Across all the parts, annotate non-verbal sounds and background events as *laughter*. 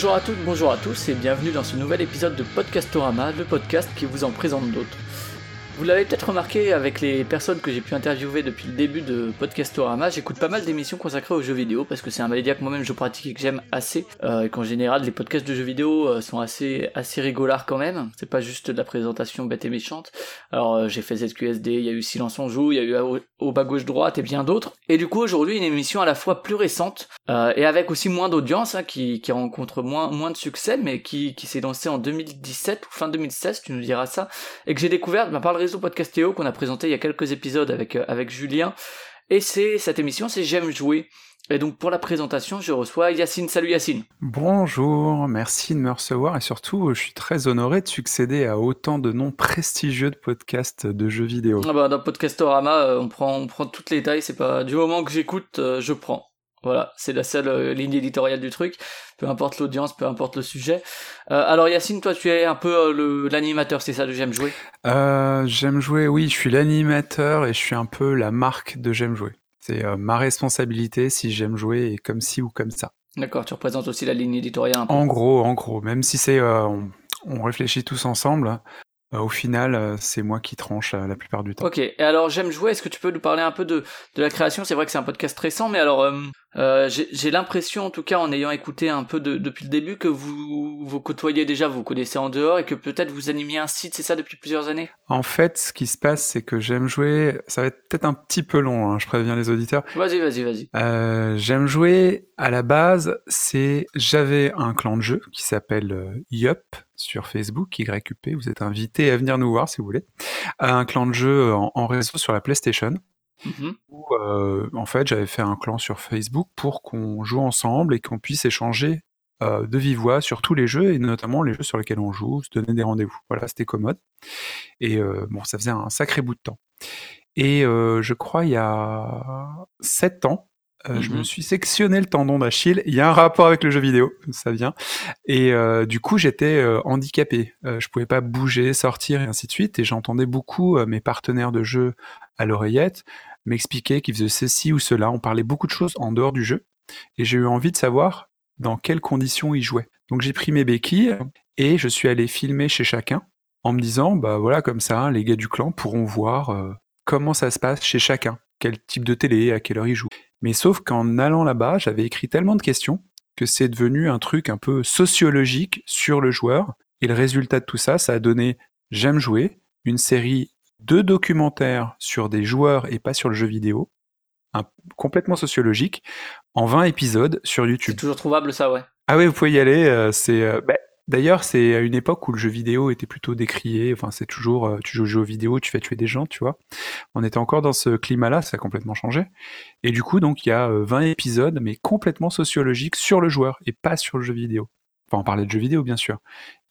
Bonjour à toutes, bonjour à tous et bienvenue dans ce nouvel épisode de Podcastorama, le podcast qui vous en présente d'autres. Vous l'avez peut-être remarqué avec les personnes que j'ai pu interviewer depuis le début de Podcastorama, j'écoute pas mal d'émissions consacrées aux jeux vidéo parce que c'est un média que moi-même je pratique et que j'aime assez euh, et qu'en général les podcasts de jeux vidéo euh, sont assez assez rigolards quand même. C'est pas juste de la présentation bête et méchante. Alors euh, j'ai fait ZQSD, il y a eu Silence on joue, il y a eu au, bas gauche droite et bien d'autres. Et du coup aujourd'hui une émission à la fois plus récente et avec aussi moins d'audience hein, qui, qui rencontre moins moins de succès mais qui qui s'est lancée en 2017 ou fin 2016, tu nous diras ça et que j'ai découvert bah, par le réseau Podcastéo qu'on a présenté il y a quelques épisodes avec euh, avec Julien. Et c'est cette émission c'est J'aime jouer. Et donc pour la présentation je reçois Yacine. Salut Yacine. Bonjour, merci de me recevoir. Et surtout je suis très honoré de succéder à autant de noms prestigieux de podcasts de jeux vidéo. ah bah, dans Podcastorama euh, on prend on prend toutes les tailles. C'est pas du moment que j'écoute euh, je prends voilà, c'est la seule euh, ligne éditoriale du truc, peu importe l'audience, peu importe le sujet. Euh, alors Yacine, toi tu es un peu euh, l'animateur, c'est ça de J'aime jouer? J'aime jouer, oui, je suis l'animateur et je suis un peu la marque de J'aime jouer. C'est ma responsabilité si j'aime jouer et comme ci ou comme ça. D'accord, tu représentes aussi la ligne éditoriale un peu. En gros, en gros, même si c'est on, on réfléchit tous ensemble, euh, au final euh, c'est moi qui tranche euh, la plupart du temps. Ok, et alors J'aime jouer, est-ce que tu peux nous parler un peu de, de la création? C'est vrai que c'est un podcast récent, mais alors euh, euh, j'ai j'ai l'impression, en tout cas en ayant écouté un peu de- depuis le début, que vous vous côtoyez déjà, vous connaissez en dehors, et que peut-être vous animiez un site, c'est ça depuis plusieurs années? En fait, ce qui se passe, c'est que j'aime jouer. Ça va être peut-être un petit peu long, hein, je préviens les auditeurs. Vas-y, vas-y, vas-y. Euh, j'aime jouer à la base, c'est j'avais un clan de jeu qui s'appelle euh, Yup sur Facebook, YUP, vous êtes invités à venir nous voir si vous voulez. Un clan de jeu en, en réseau sur la PlayStation. Mhm. Où, euh, en fait, j'avais fait un clan sur Facebook pour qu'on joue ensemble et qu'on puisse échanger euh, de vive voix sur tous les jeux et notamment les jeux sur lesquels on joue, se donner des rendez-vous. Voilà, c'était commode. Et euh, bon, ça faisait un sacré bout de temps. Et euh, je crois il y a sept ans, euh, je Mhm. me suis sectionné le tendon d'Achille. Il y a un rapport avec le jeu vidéo, ça vient. Et euh, du coup, j'étais euh, handicapé. Euh, je pouvais pas bouger, sortir et ainsi de suite. Et j'entendais beaucoup mes partenaires de jeu à l'oreillette m'expliquer qu'ils faisaient ceci ou cela. On parlait beaucoup de choses en dehors du jeu. Et j'ai eu envie de savoir dans quelles conditions ils jouaient. Donc j'ai pris mes béquilles et je suis allé filmer chez chacun en me disant, bah voilà, comme ça, les gars du clan pourront voir comment ça se passe chez chacun, quel type de télé, à quelle heure ils jouent. Mais sauf qu'en allant là-bas, j'avais écrit tellement de questions que c'est devenu un truc un peu sociologique sur le joueur. Et le résultat de tout ça, ça a donné J'aime jouer, une série de documentaires sur des joueurs et pas sur le jeu vidéo, un- complètement sociologique, en 20 épisodes sur C'est YouTube. toujours trouvable ça, ouais. Ah oui, vous pouvez y aller. euh, c'est euh, bah, d'ailleurs c'est à une époque où le jeu vidéo était plutôt décrié. Enfin, c'est toujours euh, tu joues aux jeux vidéo, tu fais tuer des gens, tu vois. On était encore dans ce climat-là, ça a complètement changé. Et du coup, donc il y a euh, 20 épisodes, mais complètement sociologiques sur le joueur et pas sur le jeu vidéo. Enfin, on parlait de jeux vidéo bien sûr.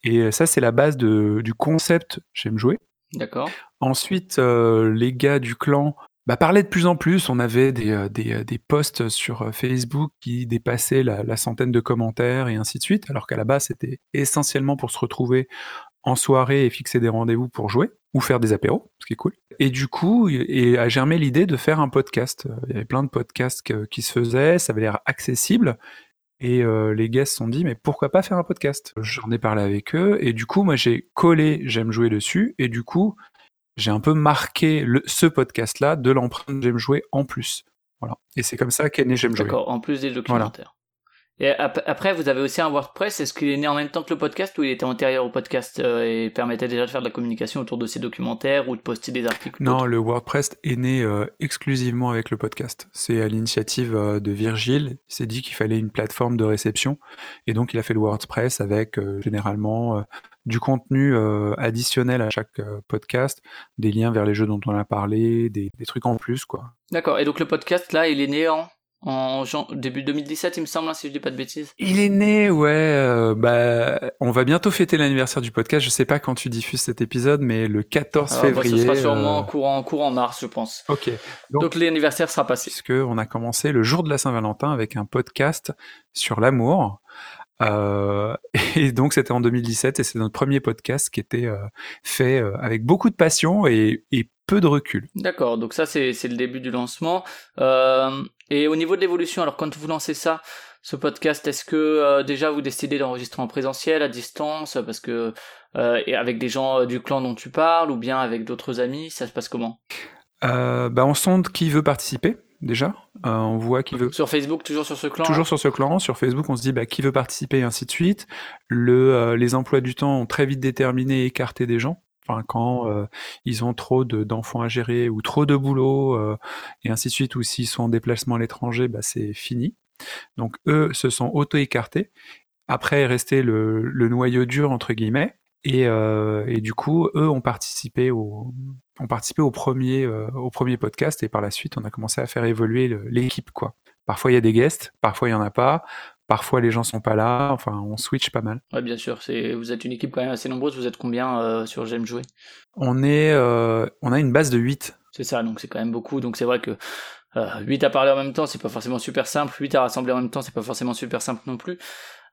Et euh, ça, c'est la base de, du concept. J'aime jouer. D'accord. Ensuite, euh, les gars du clan bah, parlaient de plus en plus. On avait des, euh, euh, des posts sur euh, Facebook qui dépassaient la, centaine de commentaires et ainsi de suite, alors qu'à la base, c'était essentiellement pour se retrouver en soirée et fixer des rendez-vous pour jouer ou faire des apéros, ce qui est cool. Et du coup, et a germé l'idée de faire un podcast. Il y avait plein de podcasts qui se faisaient, ça avait l'air accessible. Et les gars se sont dit, mais pourquoi pas faire un podcast? J'en ai parlé avec eux, et du coup, moi, j'ai collé J'aime jouer dessus, et du coup, j'ai un peu marqué le, ce podcast-là de l'empreinte J'aime jouer en plus. Voilà. Et c'est comme ça qu'est né J'aime jouer. D'accord, en plus des documentaires. Et ap- après, vous avez aussi un WordPress. Est-ce qu'il est né en même temps que le podcast ou il était antérieur au podcast euh, et permettait déjà de faire de la communication autour de ces documentaires ou de poster des articles Non, le WordPress est né euh, exclusivement avec le podcast. C'est à l'initiative euh, de Virgile. Il s'est dit qu'il fallait une plateforme de réception. Et donc, il a fait le WordPress avec généralement du contenu euh, additionnel à chaque euh, podcast, des liens vers les jeux dont on a parlé, des, des trucs en plus, quoi. D'accord. Et donc le podcast là, il est né en en début 2017, il me semble, hein, si je dis pas de bêtises. Il est né, ouais. euh, bah, on va bientôt fêter l'anniversaire du podcast. Je sais pas quand tu diffuses cet épisode, mais le 14 Ah, bah, février. ce sera sûrement euh, courant, courant mars, je pense. Ok. Donc, Donc- l'anniversaire sera passé. puisque on a commencé le jour de la Saint-Valentin avec un podcast sur l'amour Euh, *laughs* et donc c'était en 2017 et c'est notre premier podcast qui était euh, fait euh, avec beaucoup de passion et, et peu de recul. D'accord, donc ça c'est c'est le début du lancement. Euh, et au niveau de l'évolution, alors quand vous lancez ça, ce podcast, est-ce que euh, déjà vous décidez d'enregistrer en présentiel, à distance, parce que euh, et avec des gens du clan dont tu parles, ou bien avec d'autres amis, ça se passe comment? Euh, bah on sonde qui veut participer déjà. Euh, on voit qui veut. Sur Facebook, toujours sur ce clan Toujours sur ce clan, sur Facebook, on se dit bah, qui veut participer et ainsi de suite. Le, euh, les emplois du temps ont très vite déterminé et écarté des gens. Enfin, quand euh, ils ont trop de- d'enfants à gérer ou trop de boulot et ainsi de suite, ou s'ils sont en déplacement à l'étranger, bah, c'est fini. Donc eux se sont auto-écartés. Après est resté le, le noyau dur entre guillemets. Et, euh, et du coup, eux ont participé au, ont participé au premier, euh, au premier podcast et par la suite, on a commencé à faire évoluer l'équipe, quoi. Parfois, il y a des guests, parfois, il y en a pas. Parfois, les gens sont pas là. Enfin, on switch pas mal. Ouais, bien sûr. Vous êtes une équipe quand même assez nombreuse. Vous êtes combien euh, sur J'aime jouer? On est, euh, on a une base de 8. C'est ça, donc c'est quand même beaucoup. Donc c'est vrai que euh, 8 à parler en même temps, c'est pas forcément super simple. 8 à rassembler en même temps, c'est pas forcément super simple non plus.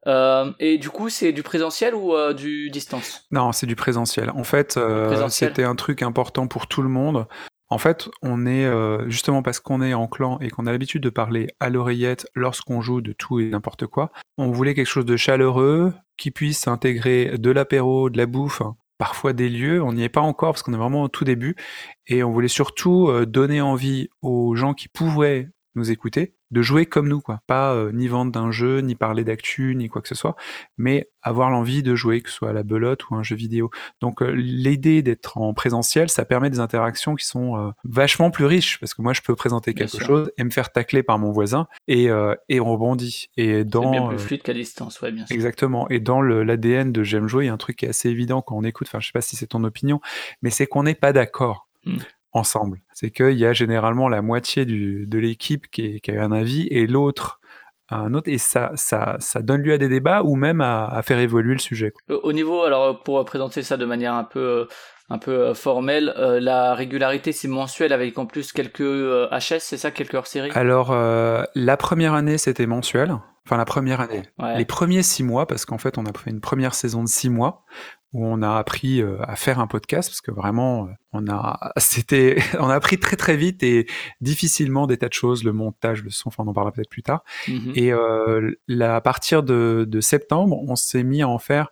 Euh, et du coup, c'est du présentiel ou euh, du distance? Non, c'est du présentiel. En fait, euh, c'était un truc important pour tout le monde. En fait, on est justement parce qu'on est en clan et qu'on a l'habitude de parler à l'oreillette lorsqu'on joue de tout et n'importe quoi. On voulait quelque chose de chaleureux qui puisse intégrer de l'apéro, de la bouffe, parfois des lieux. On n'y est pas encore parce qu'on est vraiment au tout début et on voulait surtout donner envie aux gens qui pouvaient nous écouter de jouer comme nous, quoi. Pas euh, ni vendre d'un jeu, ni parler d'actu, ni quoi que ce soit, mais avoir l'envie de jouer, que ce soit à la belote ou un jeu vidéo. Donc euh, l'idée d'être en présentiel, ça permet des interactions qui sont euh, vachement plus riches, parce que moi je peux présenter Bien quelque sûr. chose et me faire tacler par mon voisin, et, et on rebondit. Et C'est bien dans... plus fluide qu'à distance, ouais, bien sûr. Exactement. Et dans l'ADN de J'aime jouer, il y a un truc qui est assez évident quand on écoute, enfin je sais pas si c'est ton opinion, mais c'est qu'on n'est pas d'accord Mm. Ensemble. C'est qu'il y a généralement la moitié de l'équipe qui, a un avis et l'autre un autre, et ça, donne lieu à des débats ou même à, faire évoluer le sujet. Au niveau, alors pour présenter ça de manière un peu euh, un peu euh, formelle, euh, la régularité c'est mensuel avec en plus quelques euh, HS, c'est ça, quelques hors-série? Alors, euh, la première année, c'était mensuel. Enfin, la première année. Ouais. Les premiers six mois, parce qu'en fait, on a fait une première saison de six mois où on a appris à faire un podcast, parce que vraiment, on a, *laughs* c'était, *laughs* on a appris très très vite et difficilement des tas de choses, le montage, le son, enfin, on en parlera peut-être plus tard. Mhm. Et euh, là, à partir de, de septembre, on s'est mis à en faire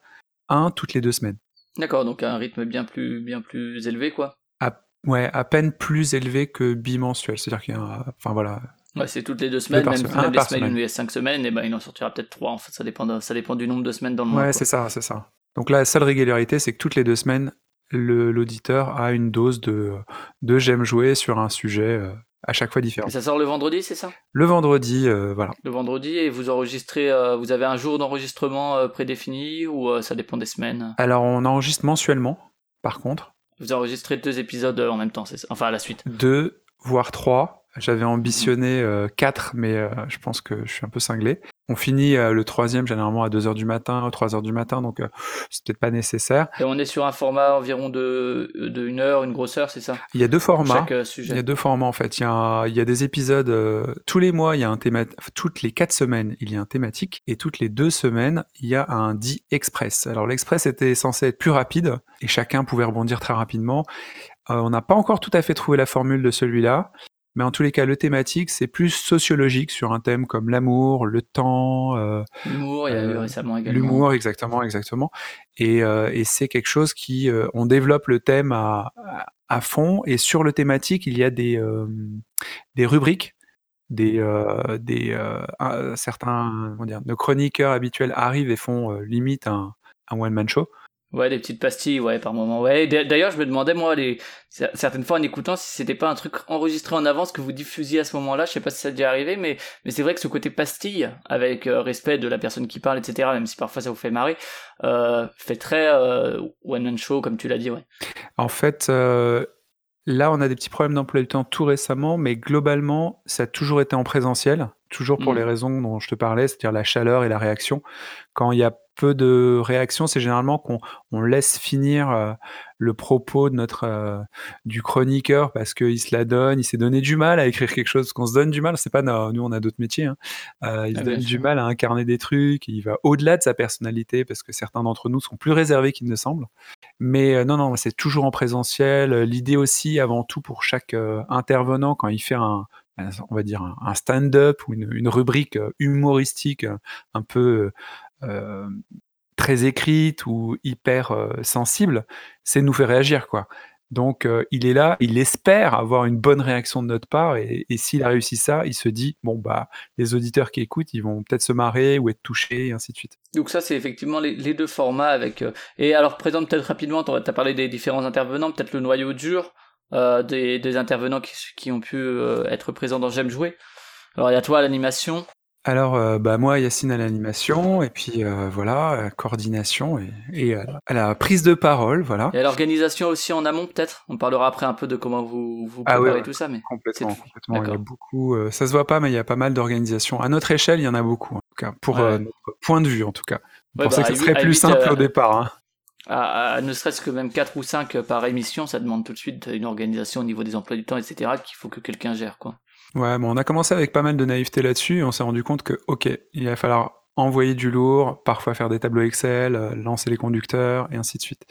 un toutes les deux semaines. D'accord, donc un rythme bien plus bien plus élevé quoi. À, ouais, à peine plus élevé que bimensuel. C'est-à-dire qu'il y a, un- enfin voilà, Ouais, c'est toutes les deux semaines, par même, même les par semaines semaine. il y a cinq semaines, et ben il en sortira peut-être trois. En fait, ça dépend de- ça dépend du nombre de semaines dans le mois. Ouais, c'est ça, c'est ça. Donc la seule régularité, c'est que toutes les deux semaines, le- l'auditeur a une dose de, de j'aime jouer sur un sujet euh, à chaque fois différent. Et ça sort le vendredi, c'est ça? Le vendredi, euh, voilà. Le vendredi, et vous enregistrez, euh, vous avez un jour d'enregistrement euh, prédéfini ou ça dépend des semaines? Alors on enregistre mensuellement, par contre, Vous enregistrez deux épisodes en même temps, c'est ça? Enfin à la suite. deux, voire trois. J'avais ambitionné euh, quatre, mais euh, je pense que je suis un peu cinglé. On finit euh, le troisième généralement à 2h du matin, 3h du matin, donc euh, c'est peut-être pas nécessaire. Et on est sur un format environ de, de une heure, une grosse heure, c'est ça? Il y a deux formats. Chaque euh, Il y a sujet. deux formats en fait. Il y a, il y a des épisodes euh, tous les mois. Il y a un théma. toutes les quatre semaines, il y a un thématique, et toutes les deux semaines, il y a un dit express. Alors l'express était censé être plus rapide et chacun pouvait rebondir très rapidement. Euh, on n'a pas encore tout à fait trouvé la formule de celui-là. Mais en tous les cas, le thématique, c'est plus sociologique sur un thème comme l'amour, le temps, euh, L'humour, il y a eu euh, récemment également. L'humour, exactement, exactement. Et, euh, et c'est quelque chose qui, euh, on développe le thème à, à, fond. Et sur le thématique, il y a des, des rubriques, des, des certains, comment dire, nos chroniqueurs habituels arrivent et font limite un, un one man show. Ouais, des petites pastilles, ouais, par moment. Ouais. D'ailleurs, je me demandais, moi, les... certaines fois en écoutant, si c'était pas un truc enregistré en avance que vous diffusiez à ce moment-là. Je sais pas si ça a déjà arrivé, mais, mais c'est vrai que ce côté pastille, avec euh, respect de la personne qui parle, etc., même si parfois ça vous fait marrer, euh, fait très euh, one-man show, comme tu l'as dit, ouais. En fait, là, on a des petits problèmes d'emploi du temps tout récemment, mais globalement, ça a toujours été en présentiel, toujours pour Mhm. les raisons dont je te parlais, c'est-à-dire la chaleur et la réaction. Quand il y a peu de réactions, c'est généralement qu'on on laisse finir euh, le propos de notre euh, du chroniqueur parce qu'il se la donne, il s'est donné du mal à écrire quelque chose, qu'on se donne du mal. C'est pas nous, on a d'autres métiers. Hein. Euh, il se ah, donne du mal à incarner des trucs. Il va au-delà de sa personnalité parce que certains d'entre nous sont plus réservés qu'il ne semble. Mais non, non, c'est toujours en présentiel. L'idée aussi, avant tout, pour chaque intervenant quand il fait un on va dire un, stand-up ou une, rubrique humoristique un peu très écrite ou hyper sensible, c'est nous faire réagir quoi. Donc il est là, il espère avoir une bonne réaction de notre part et, s'il a réussi ça, il se dit bon bah les auditeurs qui écoutent, ils vont peut-être se marrer ou être touchés et ainsi de suite. Donc ça c'est effectivement les, deux formats avec et alors présente peut-être rapidement, tu as parlé des différents intervenants, peut-être le noyau dur des, intervenants qui, ont pu être présents dans J'aime jouer. Alors il y a toi l'animation, alors, euh, bah, moi, Yacine à l'animation, et puis euh, voilà, coordination et, à la prise de parole, voilà. Et à l'organisation aussi en amont, peut-être? On parlera après un peu de comment vous, vous ah préparez tout ça, mais complètement, complètement. Il y a beaucoup, euh, ça se voit pas, mais il y a pas mal d'organisations. À notre échelle, il y en a beaucoup, en tout cas, pour notre point de vue, en tout cas. Je pensais bah, que ce serait plus simple au départ. Hein. À, ne serait-ce que même 4 ou 5 par émission, ça demande tout de suite une organisation au niveau des emplois du temps, etc., qu'il faut que quelqu'un gère, quoi. Ouais, bon, on a commencé avec pas mal de naïveté là-dessus et on s'est rendu compte que, ok, il va falloir envoyer du lourd, parfois faire des tableaux Excel, euh, lancer les conducteurs et ainsi de suite.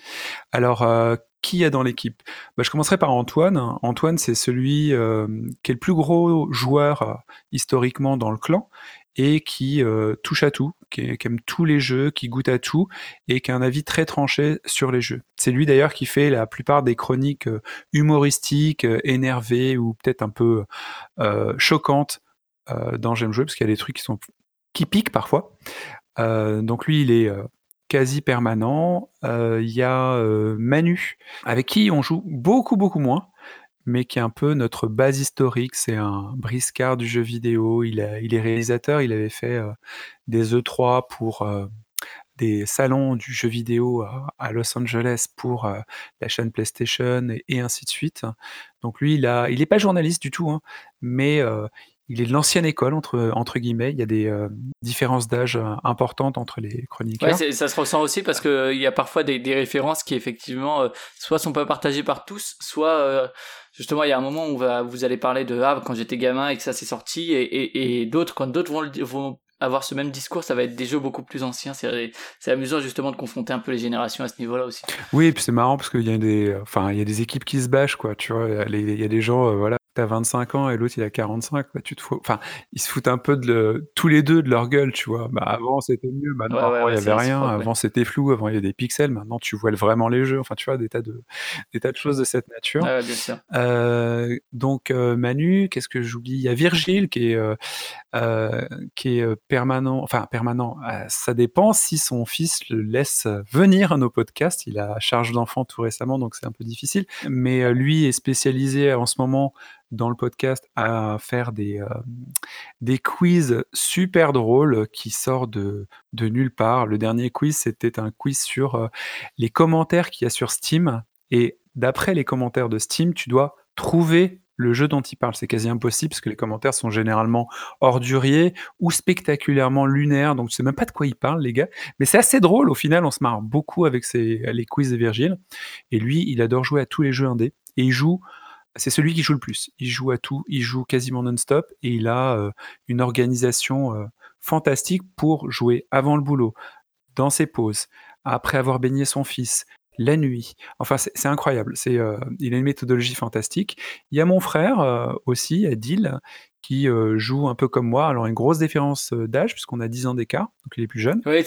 Alors, euh, qui y a dans l'équipe? Bah, Je commencerai par Antoine. Antoine, c'est celui euh, qui est le plus gros joueur historiquement dans le clan et qui touche à tout, qui, aime tous les jeux, qui goûte à tout et qui a un avis très tranché sur les jeux. C'est lui d'ailleurs qui fait la plupart des chroniques euh, humoristiques, euh, énervées ou peut-être un peu choquantes dans J'aime jouer parce qu'il y a des trucs qui sont qui piquent parfois. donc lui, il est quasi permanent. Il y a Manu avec qui on joue beaucoup beaucoup moins mais qui est un peu notre base historique. C'est un briscard du jeu vidéo. Il, est réalisateur. Il avait fait euh, des E3 pour euh, des salons du jeu vidéo à, Los Angeles pour euh, la chaîne PlayStation et, ainsi de suite. Donc lui, il n'est pas journaliste du tout, hein, mais il est de l'ancienne école entre entre guillemets. Il y a des différences d'âge importantes entre les chroniqueurs. Ouais, ça se ressent aussi parce que il y a parfois des, références qui effectivement soit sont pas partagées par tous, soit justement, il y a un moment où vous allez parler de ah quand j'étais gamin et que ça s'est sorti, et, d'autres quand d'autres vont, vont avoir ce même discours, ça va être des jeux beaucoup plus anciens. C'est amusant justement de confronter un peu les générations à ce niveau-là aussi. Oui, et puis c'est marrant parce qu'il y a des, enfin, il y a des équipes qui se bâchent, quoi. Tu vois, il y a des gens, euh, voilà, t'as 25 ans et l'autre il a 45, bah, tu te fous... enfin, ils se foutent un peu de tous les deux de leur gueule, tu vois. Bah, avant c'était mieux, maintenant avant il y avait rien, avant c'était flou, avant il y a des pixels, maintenant tu vois vraiment les jeux, enfin tu vois des tas de des tas de choses de cette nature. bien sûr. Euh, donc euh, Manu, qu'est-ce que j'oublie? Il y a Virgile qui est euh, qui est permanent, enfin permanent. ça dépend si son fils le laisse venir à nos podcasts. Il a charge d'enfant tout récemment, donc c'est un peu difficile. Mais lui est spécialisé en ce moment dans le podcast à faire des, euh, des quiz super drôles qui sortent de, de nulle part. Le dernier quiz, c'était un quiz sur euh, les commentaires qu'il y a sur Steam. Et d'après les commentaires de Steam, tu dois trouver le jeu dont il parle. C'est quasi impossible parce que les commentaires sont généralement orduriers ou spectaculairement lunaires. Donc, je sais même pas de quoi il parle, les gars. Mais c'est assez drôle. Au final, on se marre beaucoup avec les quiz de Virgile. Et lui, il adore jouer à tous les jeux indés. Et il joue c'est celui qui joue le plus. Il joue à tout, il joue quasiment non-stop et il a euh, une organisation euh, fantastique pour jouer avant le boulot, dans ses pauses, après avoir baigné son fils, la nuit. Enfin, c'est incroyable. C'est, euh, il a une méthodologie fantastique. Il y a mon frère aussi, Adil, qui joue un peu comme moi. Alors, une grosse différence d'âge, puisqu'on a 10 ans d'écart, donc il est plus jeune. Oui,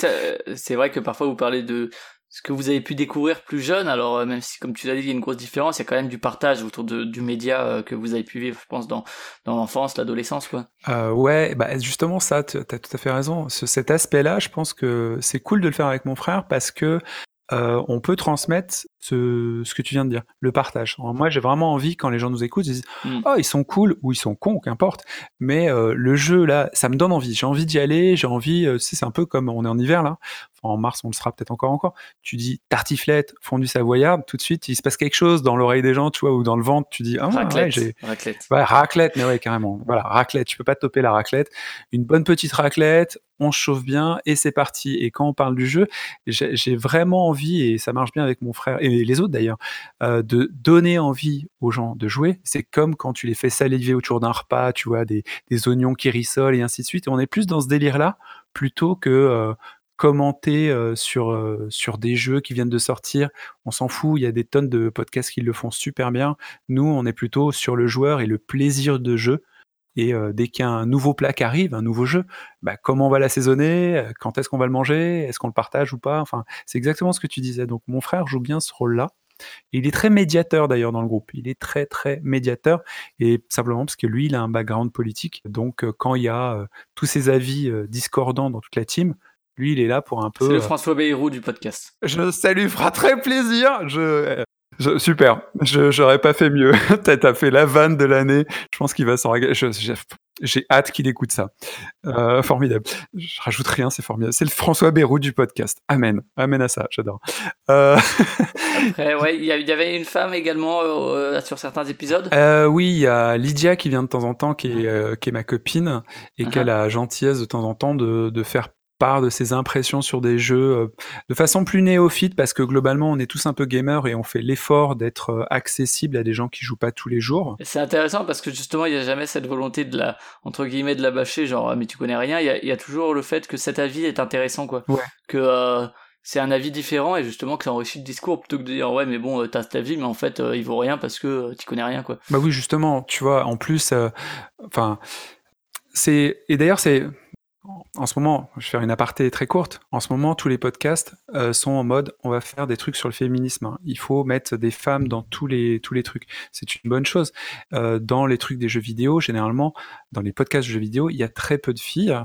c'est vrai que parfois vous parlez de, ce que vous avez pu découvrir plus jeune. Alors euh, même si, comme tu l'as dit, il y a une grosse différence, il y a quand même du partage autour de, du média euh, que vous avez pu vivre, je pense, dans, dans l'enfance, l'adolescence, quoi. Euh, ouais, bah justement ça, tu as tout à fait raison. Ce, cet aspect-là, je pense que c'est cool de le faire avec mon frère parce que on peut transmettre ce, ce que tu viens de dire, le partage. Alors, moi, j'ai vraiment envie, quand les gens nous écoutent, ils disent Mm. Oh, ils sont cool ou ils sont cons, qu'importe. Mais euh, le jeu, là, ça me donne envie. J'ai envie d'y aller, j'ai envie. euh, c'est un peu comme on est en hiver, là. Enfin, en mars, on le sera peut-être encore encore. Tu dis tartiflette, fondu savoyard, tout de suite, il se passe quelque chose dans l'oreille des gens, tu vois, ou dans le ventre. Tu dis Ah, Raclette. Raclette. Ouais, raclette, mais ouais, carrément. Voilà, raclette. Tu peux pas toper la raclette. Une bonne petite raclette, on se chauffe bien et c'est parti. Et quand on parle du jeu, j'ai j'ai vraiment envie, et ça marche bien avec mon frère et les autres d'ailleurs, euh, de donner envie aux gens de jouer. C'est comme quand tu les fais saliver autour d'un repas, tu vois, des, oignons qui rissolent et ainsi de suite. On est plus dans ce délire-là plutôt que euh, commenter euh, sur, sur des jeux qui viennent de sortir. On s'en fout, il y a des tonnes de podcasts qui le font super bien. Nous, on est plutôt sur le joueur et le plaisir de jeu. Et euh, dès qu'un nouveau plat qui arrive, un nouveau jeu, bah, comment on va l'assaisonner Euh, Quand est-ce qu'on va le manger Est-ce qu'on le partage ou pas Enfin, c'est exactement ce que tu disais. Donc, mon frère joue bien ce rôle-là. Et il est très médiateur d'ailleurs dans le groupe. Il est très très médiateur et simplement parce que lui, il a un background politique. Donc, euh, quand il y a euh, tous ces avis euh, discordants dans toute la team, lui, il est là pour un peu. C'est le François Bayrou du podcast. je, ça lui fera très plaisir. Je, je- super. Je, j'aurais pas fait mieux. *laughs* T'as, fait la vanne de l'année. Je pense qu'il va s'en régaler. J'ai, hâte qu'il écoute ça. Euh, formidable. Je rajoute rien, c'est formidable. C'est le François Bérou du podcast. Amen. Amen à ça. J'adore. Euh, *laughs* Après, ouais, il y, avait une femme également euh, sur certains épisodes. oui, il y a Lydia qui vient de temps en temps, qui est, qui est ma copine et qui a la gentillesse de temps en temps de, de faire part de ses impressions sur des jeux euh, de façon plus néophyte parce que globalement on est tous un peu gamers et on fait l'effort d'être euh, accessible à des gens qui jouent pas tous les jours. C'est intéressant parce que justement, il n'y a jamais cette volonté de la, entre guillemets, de la bâcher, genre, ah, mais tu connais rien. Il y a, il y a toujours le fait que cet avis est intéressant, quoi. Ouais. Que euh, c'est un avis différent et justement que ça enrichit le discours plutôt que de dire, ouais, mais bon, t'as cet avis, mais en fait, euh, il vaut rien parce que euh, tu connais rien, quoi. Bah oui, justement, tu vois, en plus, enfin, c'est et d'ailleurs c'est en ce moment, je vais faire une aparté très courte. En ce moment, tous les podcasts euh, sont en mode on va faire des trucs sur le féminisme. hein. Il faut mettre des femmes dans tous les tous les trucs. C'est une bonne chose. Euh, dans les trucs des jeux vidéo, généralement, dans les podcasts de jeux vidéo, il y a très peu de filles.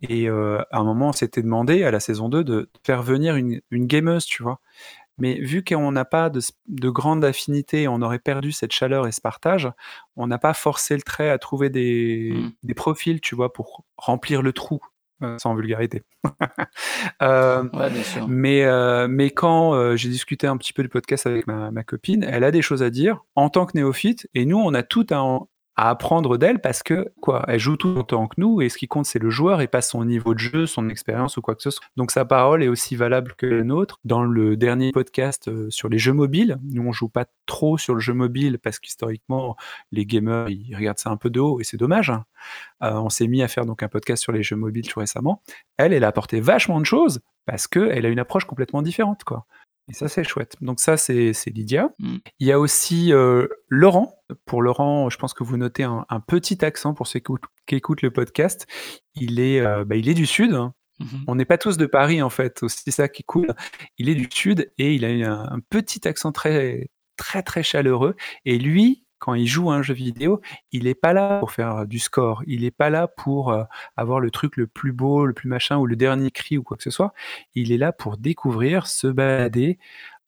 Et euh, à un moment, on s'était demandé à la saison 2 de faire venir une, une gameuse, tu vois. Mais vu qu'on n'a pas de, de grande affinité, on aurait perdu cette chaleur et ce partage, on n'a pas forcé le trait à trouver des, Mm. des profils, tu vois, pour remplir le trou, sans vulgarité. *laughs* Euh, Ouais, bien sûr. mais, euh, mais quand euh, j'ai discuté un petit peu du podcast avec ma, ma copine, elle a des choses à dire en tant que néophyte, et nous, on a tout à, en- à apprendre d'elle parce que, quoi, elle joue tout autant que nous, et ce qui compte, c'est le joueur et pas son niveau de jeu, son expérience ou quoi que ce soit. Donc sa parole est aussi valable que la nôtre. Dans le dernier podcast euh, sur les jeux mobiles, nous, on joue pas trop sur le jeu mobile parce qu'historiquement, les gamers, ils regardent ça un peu de haut, et c'est dommage. hein. Euh, on s'est mis à faire donc un podcast sur les jeux mobiles tout récemment. Elle, elle a apporté vachement de choses parce qu'elle a une approche complètement différente, quoi. Et ça, c'est chouette. Donc ça, c'est Lydia. Mm. Il y a aussi euh, Laurent. Pour Laurent, je pense que vous notez un, un petit accent pour ceux qui écoutent, qui écoutent le podcast. Il est, euh, bah, il est du Sud. hein. Mhm. On n'est pas tous de Paris, en fait. C'est ça qui est cool. Il est du Sud et il a un petit accent très, très, très chaleureux. Et lui, quand il joue un jeu vidéo, il n'est pas là pour faire du score. Il n'est pas là pour euh, avoir le truc le plus beau, le plus machin, ou le dernier cri ou quoi que ce soit. Il est là pour découvrir, se balader,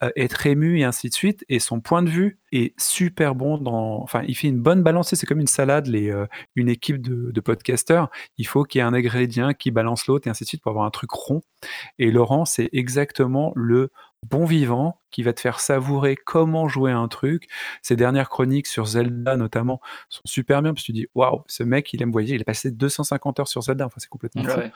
euh, être ému et ainsi de suite. Et son point de vue est super bon dans. Enfin, il fait une bonne balance. C'est comme une salade, euh, une équipe de, de podcasteurs. Il faut qu'il y ait un ingrédient qui balance l'autre et ainsi de suite pour avoir un truc rond. Et Laurent, c'est exactement le bon vivant qui va te faire savourer comment jouer à un truc. Ses dernières chroniques sur Zelda, notamment, sont super bien parce que tu dis waouh, ce mec, il aime voyager. Il a passé 250 heures sur Zelda. Enfin, c'est complètement Ouais, fou. ouais.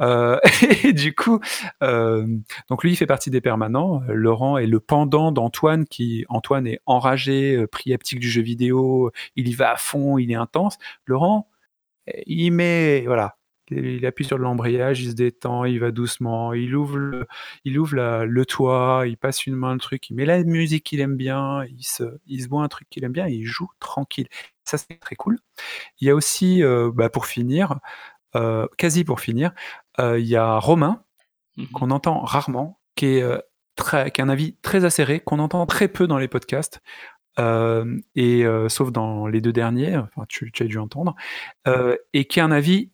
Euh, *laughs* et du coup, euh, donc lui, il fait partie des permanents. Euh, Laurent est le pendant d'Antoine, qui Antoine est enragé, priaptique du jeu vidéo. Il y va à fond, il est intense. Laurent, il met, voilà, il appuie sur l'embrayage, il se détend, il va doucement, il ouvre le, il ouvre la- le toit, il passe une main le truc, il met la musique qu'il aime bien, il se, il se boit un truc qu'il aime bien, et il joue tranquille. Ça, c'est très cool. Il y a aussi, euh, bah, pour finir, euh, quasi pour finir, euh, il y a Romain, Mhm. qu'on entend rarement, qui, est, très, qui a un avis très acéré, qu'on entend très peu dans les podcasts, euh, et euh, sauf dans les deux derniers, enfin, tu, tu as dû entendre, euh, et qui a un avis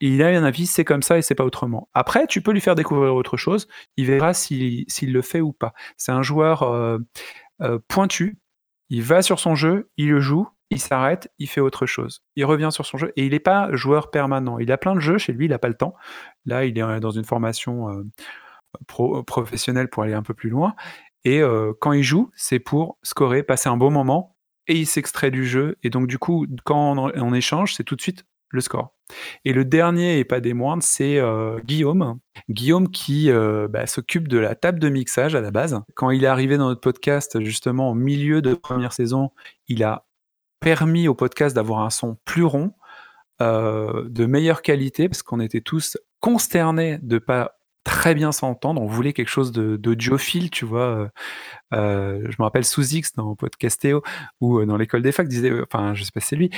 Il a un avis, c'est comme ça et c'est pas autrement. Après, tu peux lui faire découvrir autre chose. Il verra s'il le fait ou pas. C'est un joueur euh, euh, pointu. Il va sur son jeu, il le joue, il s'arrête, il fait autre chose. Il revient sur son jeu et il n'est pas joueur permanent. Il a plein de jeux chez lui, il n'a pas le temps. Là, il est dans une formation euh, professionnelle pour aller un peu plus loin. Et quand il joue, c'est pour scorer, passer un bon moment et il s'extrait du jeu. Et donc, du coup, quand on, échange, c'est tout de suite le score. Et le dernier, et pas des moindres, c'est euh, Guillaume. Guillaume qui euh, bah, s'occupe de la table de mixage à la base. Quand il est arrivé dans notre podcast, justement, au milieu de première saison, il a permis au podcast d'avoir un son plus rond, euh, de meilleure qualité, parce qu'on était tous consternés de pas très bien s'entendre. On voulait quelque chose de d'audiophile, tu vois? Euh, euh, je me rappelle sous X dans Podcastéo ou euh, dans l'école des facs disait, enfin je sais pas si c'est lui,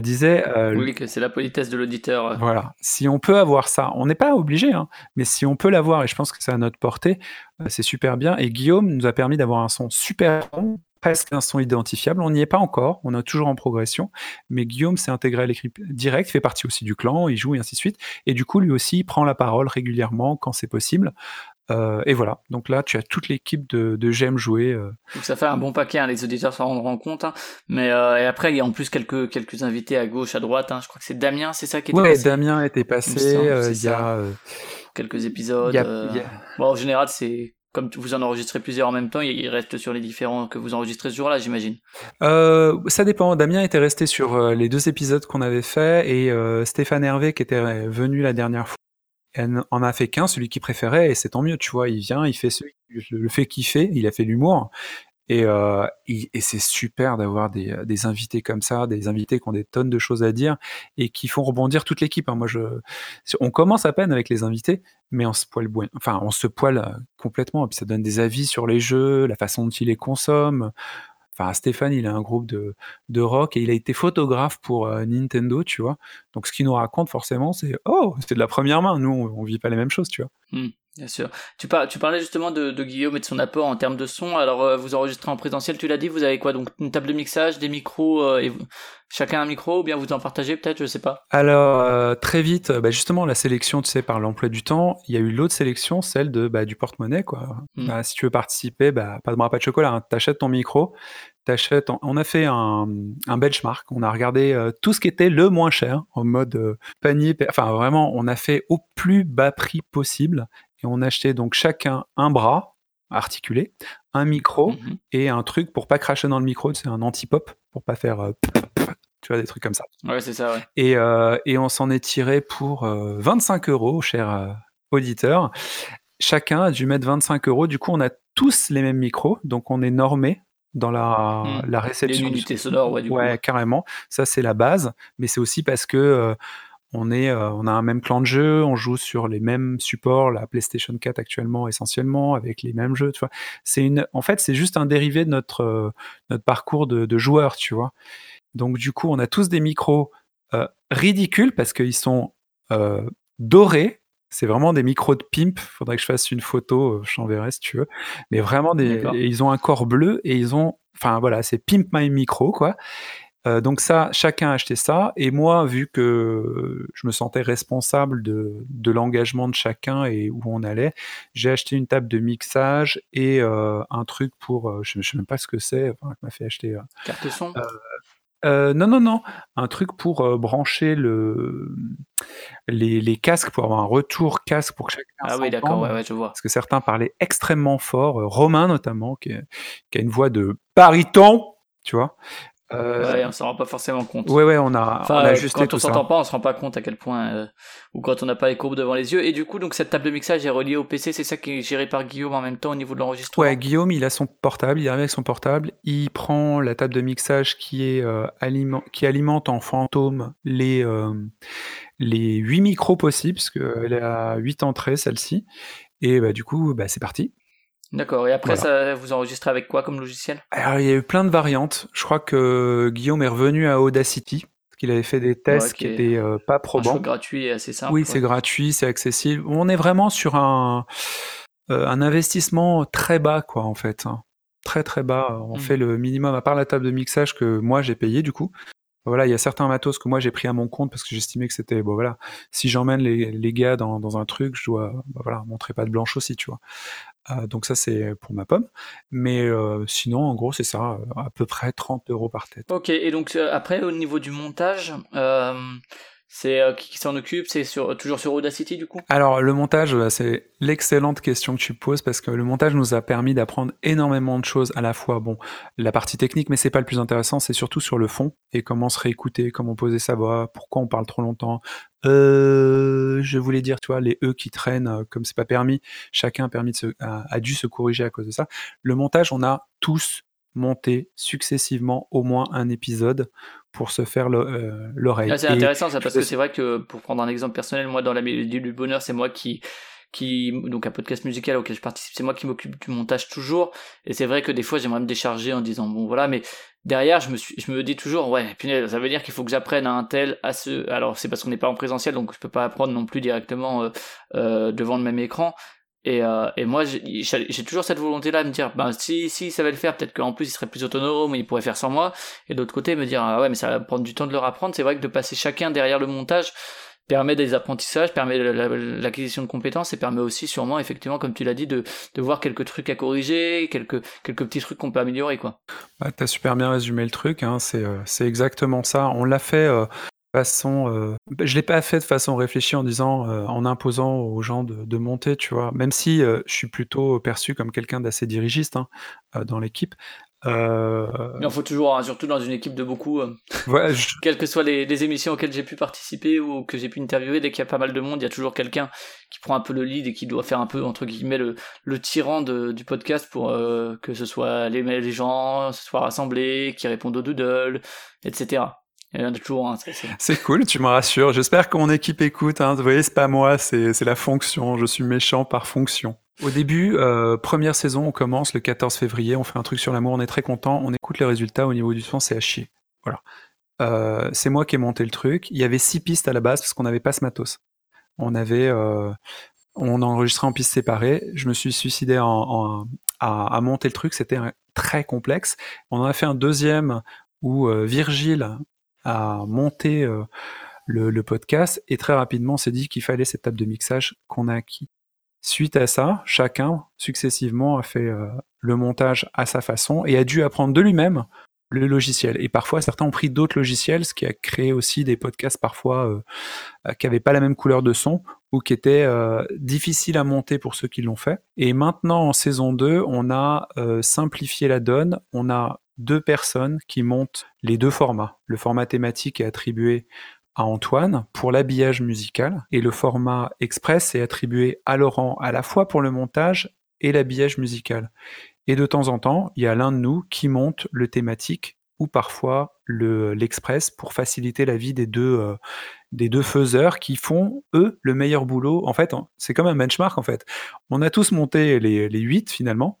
disait, Oui, que c'est la politesse de l'auditeur, voilà, si on peut avoir ça, on n'est pas obligé, hein, mais si on peut l'avoir et je pense que c'est à notre portée, c'est super bien et Guillaume nous a permis d'avoir un son super bon presque un son identifiable. On n'y est pas encore, on est toujours en progression, mais Guillaume s'est intégré à l'équipe direct, fait partie aussi du clan, il joue et ainsi de suite. Et du coup, lui aussi prend la parole régulièrement quand c'est possible. Euh, et voilà, donc là tu as toute l'équipe de, J'aime jouer. Euh. Donc ça fait un bon paquet, hein, les auditeurs s'en rendront compte. Hein. Mais euh, et après il y a en plus quelques quelques invités à gauche, à droite. Hein. Je crois que c'est Damien, c'est ça qui était ouais, Damien était passé. Il y a quelques épisodes. Bon, en général c'est comme vous en enregistrez plusieurs en même temps, il reste sur les différents que vous enregistrez ce jour-là, j'imagine. Euh, ça dépend. Damien était resté sur euh, les deux épisodes qu'on avait fait et euh, Stéphane Hervé qui était venu la dernière fois en a fait qu'un, celui qu'il préférait et c'est tant mieux, tu vois. Il vient, il fait celui le fait kiffer, il a fait l'humour et, euh, et c'est super d'avoir des, euh, des, invités comme ça, des invités qui ont des tonnes de choses à dire et qui font rebondir toute l'équipe. Hein. Moi, on commence à peine avec les invités, mais on se poile, enfin, on se poile euh, complètement. Et puis ça donne des avis sur les jeux, la façon dont ils les consomment. Enfin, Stéphane, il a un groupe de, rock et il a été photographe pour Nintendo, tu vois. Donc, ce qu'il nous raconte forcément, c'est oh, c'est de la première main. Nous, on, on vit pas les mêmes choses, tu vois. Mmh. Bien sûr. Tu, par, tu parlais justement de, de, Guillaume et de son apport en termes de son. Alors, euh, vous enregistrez en présentiel, tu l'as dit, vous avez quoi Donc, une table de mixage, des micros, euh, et chacun un micro, ou bien vous en partagez peut-être, je sais pas? Alors, euh, très vite, bah, justement, la sélection, tu sais, par l'emploi du temps, il y a eu l'autre sélection, celle de bah, du porte-monnaie, quoi. Hmm. Bah, si tu veux participer, bah, pas de bras, pas de chocolat, hein. t'achètes ton micro, t'achètes. On a fait un, un, benchmark, on a regardé tout ce qui était le moins cher, en mode panier. Enfin, vraiment, on a fait au plus bas prix possible et on achetait donc chacun un bras articulé, un micro mmh et un truc pour pas cracher dans le micro, c'est un anti-pop pour pas faire euh, tu vois des trucs comme ça. Ouais, c'est ça. Ouais. Et, euh, et, on s'en est tiré pour 25 euh, euros, cher auditeur. Chacun a dû mettre 25 euros. Du coup, on a tous les mêmes micros, donc on est normé dans la, mmh. la réception. Une unité sonore, ouais, du ouais, carrément. Ça, c'est la base, mais c'est aussi parce que on, est, euh, on a un même clan de jeu, on joue sur les mêmes supports, la PlayStation 4 actuellement essentiellement, avec les mêmes jeux. Tu vois. C'est une, en fait, c'est juste un dérivé de notre, euh, notre parcours de, de joueur, tu vois. Donc du coup, on a tous des micros euh, ridicules parce qu'ils sont dorés. C'est vraiment des micros de pimp. Faudrait que je fasse une photo, je t'enverrai si tu veux. Mais vraiment, des, ils ont un corps bleu et ils ont, enfin voilà, c'est pimp my micro quoi. Euh, donc ça, chacun a acheté ça. Et moi, vu que je me sentais responsable de, de l'engagement de chacun et où on allait, j'ai acheté une table de mixage et euh, un truc pour, euh, je ne sais même pas ce que c'est, enfin, m'a fait acheter. Carte son. non, non, non, un truc pour brancher le, les, les, casques, pour avoir un retour casque pour que chacun. Ah oui, d'accord, ouais, ouais, je vois. Parce que certains parlaient extrêmement fort, Romain notamment, qui, qui, a une voix de bariton, tu vois. Euh, ouais, on s'en rend pas forcément compte. Ouais, ouais, on a, on a ajusté quand on s'entend pas, on se rend pas compte à quel point, euh, ou quand on n'a pas les courbes devant les yeux. Et du coup, donc cette table de mixage est reliée au PC, c'est ça qui est géré par Guillaume en même temps au niveau de l'enregistrement? Ouais, Guillaume, il a son portable, il arrive avec son portable, il prend la table de mixage qui est euh, qui alimente en fantôme les euh, les huit micros possibles, parce qu'elle a huit entrées celle-ci. Et bah, du coup, bah, c'est parti. D'accord. Et après, ça, vous enregistrez avec quoi comme logiciel? Alors, il y a eu plein de variantes. Je crois que Guillaume est revenu à Audacity parce qu'il avait fait des tests qui étaient euh, pas probants. C'est gratuit et assez simple. Oui, c'est gratuit, c'est accessible. On est vraiment sur un euh, un investissement très bas, quoi, en fait. Hein. Très très bas. On hmm. fait le minimum, à part la table de mixage que moi j'ai payé du coup. voilà, il y a certains matos que moi j'ai pris à mon compte parce que j'estimais que c'était bon voilà, si j'emmène les, les gars dans, dans, un truc, je dois bah, voilà montrer pas de blanche aussi, tu vois. Euh, donc ça c'est pour ma pomme, mais euh, sinon en gros c'est ça, à peu près 30 euros par tête. Ok, et donc après au niveau du montage, euh, c'est euh, qui, s'en occupe? C'est sur, toujours sur Audacity du coup? Alors le montage, euh, c'est l'excellente question que tu poses parce que le montage nous a permis d'apprendre énormément de choses à la fois. Bon, la partie technique, mais c'est pas le plus intéressant, c'est surtout sur le fond et comment se réécouter, comment poser sa voix, pourquoi on parle trop longtemps. Euh, je voulais dire, tu vois, les e qui traînent euh, comme c'est pas permis, chacun a, permis a dû se corriger à cause de ça. Le montage, on a tous monté successivement au moins un épisode pour se faire euh, l'oreille. Ah, c'est intéressant ça parce que c'est vrai que pour prendre un exemple personnel, moi dans la Mélodie du Bonheur, c'est moi qui qui donc un podcast musical auquel je participe, c'est moi qui m'occupe du montage toujours. Et c'est vrai que des fois j'aimerais me décharger en disant bon voilà, mais derrière je me suis, je me dis toujours ouais, punaise, ça veut dire qu'il faut que j'apprenne à un tel, à ce. Alors c'est parce qu'on n'est pas en présentiel, donc je peux pas apprendre non plus directement euh, euh, devant le même écran. Et, euh, et moi, j'ai toujours cette volonté-là de me dire, ben si, si ça va le faire, peut-être qu'en plus il serait plus autonome, il pourrait faire sans moi. Et d'autre côté, me dire, ah ouais, mais ça va prendre du temps de leur apprendre. C'est vrai que de passer chacun derrière le montage permet des apprentissages, permet l'acquisition de compétences et permet aussi sûrement, effectivement, comme tu l'as dit, de, de voir quelques trucs à corriger, quelques, petits trucs qu'on peut améliorer, quoi. Bah, T'as super bien résumé le truc, hein, c'est euh, exactement ça. On l'a fait euh, façon, euh, bah, je l'ai pas fait de façon réfléchie en disant, euh, en imposant aux gens de de monter, tu vois? Même si, euh, je suis plutôt perçu comme quelqu'un d'assez dirigiste, hein, dans l'équipe. Il en faut toujours, hein, surtout dans une équipe de beaucoup, *laughs* quelles que soient les les émissions auxquelles j'ai pu participer ou que j'ai pu interviewer, dès qu'il y a pas mal de monde, il y a toujours quelqu'un qui prend un peu le lead et qui doit faire un peu, entre guillemets, «le le tyran» de du podcast pour, que ce soit les les gens se soient rassemblés, qui répondent aux doodles etc. Hein, c'est cool, tu me rassures. J'espère que mon équipe écoute. Hein. Vous voyez, c'est pas moi, c'est la fonction. Je suis méchant par fonction. Au début, euh, première saison, on commence le 14 février, on fait un truc sur l'amour, on est très content, on écoute les résultats au niveau du son, c'est à chier. Voilà. Euh, c'est moi qui ai monté le truc. Il y avait six pistes à la base parce qu'on n'avait pas ce matos. On avait, euh, on enregistrait en pistes séparées. Je me suis suicidé en, à, à, monter le truc. C'était très complexe. On en a fait un deuxième où Virgile à monter euh, le, podcast et très rapidement on s'est dit qu'il fallait cette table de mixage qu'on a acquis. Suite à ça, chacun successivement a fait euh, le montage à sa façon et a dû apprendre de lui-même le logiciel. Et parfois, certains ont pris d'autres logiciels, ce qui a créé aussi des podcasts parfois euh, qui n'avaient pas la même couleur de son ou qui étaient difficiles à monter pour ceux qui l'ont fait. Et maintenant, en saison 2, on a simplifié la donne. On a deux personnes qui montent les deux formats. Le format thématique est attribué à Antoine pour l'habillage musical et le format express est attribué à Laurent à la fois pour le montage et l'habillage musical. Et de temps en temps, il y a l'un de nous qui monte le thématique ou parfois l'express pour faciliter la vie des deux, euh, des deux faiseurs qui font, eux, le meilleur boulot. En fait, c'est comme un benchmark, en fait. On a tous monté les, les 8 finalement,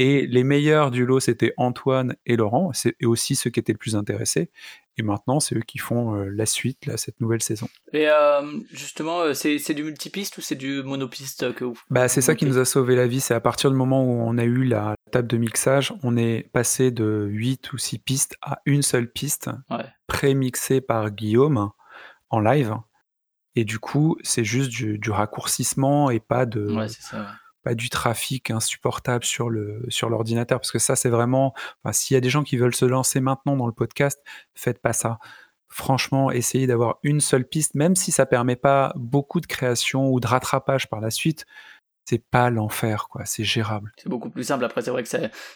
et les meilleurs du lot, c'était Antoine et Laurent, c'est aussi ceux qui étaient le plus intéressés. Et maintenant, c'est eux qui font euh, la suite, là, cette nouvelle saison. Et euh, justement, euh, c'est du multipiste ou c'est du monopiste que vous Bah, c'est ça qui nous a sauvé la vie. C'est à partir du moment où on a eu la table de mixage, on est passé de 8 ou 6 pistes à une seule piste, pré-mixée par Guillaume en live. Et du coup, c'est juste du, du, raccourcissement et pas de. Ouais, c'est ça du trafic insupportable sur le sur l'ordinateur parce que ça c'est vraiment s'il y a des gens qui veulent se lancer maintenant dans le podcast faites pas ça. Franchement essayez d'avoir une seule piste même si ça permet pas beaucoup de création ou de rattrapage par la suite c'est pas l'enfer, quoi. C'est gérable. C'est beaucoup plus simple. Après, c'est vrai que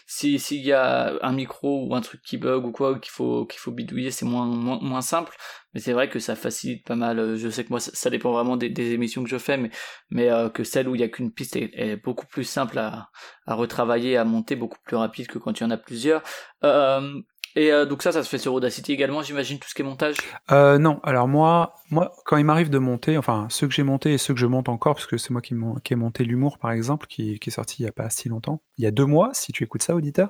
si s'il y a un micro ou un truc qui bug ou quoi, qu'il faut qu'il faut bidouiller, c'est moins, moins, simple. Mais c'est vrai que ça facilite pas mal. Je sais que moi, ça, dépend vraiment des, émissions que je fais, mais mais euh, que celle où il y a qu'une piste est, beaucoup plus simple à, à retravailler, à monter, beaucoup plus rapide que quand il y en a plusieurs. Euh, et euh, donc ça, ça se fait sur Audacity également, j'imagine, tout ce qui est montage? Euh, Non, alors moi, moi, quand il m'arrive de monter, enfin, ceux que j'ai montés et ceux que je monte encore, parce que c'est moi qui, ai monté l'humour, par exemple, qui, est sorti il n'y a pas si longtemps, il y a deux mois, si tu écoutes ça, auditeur.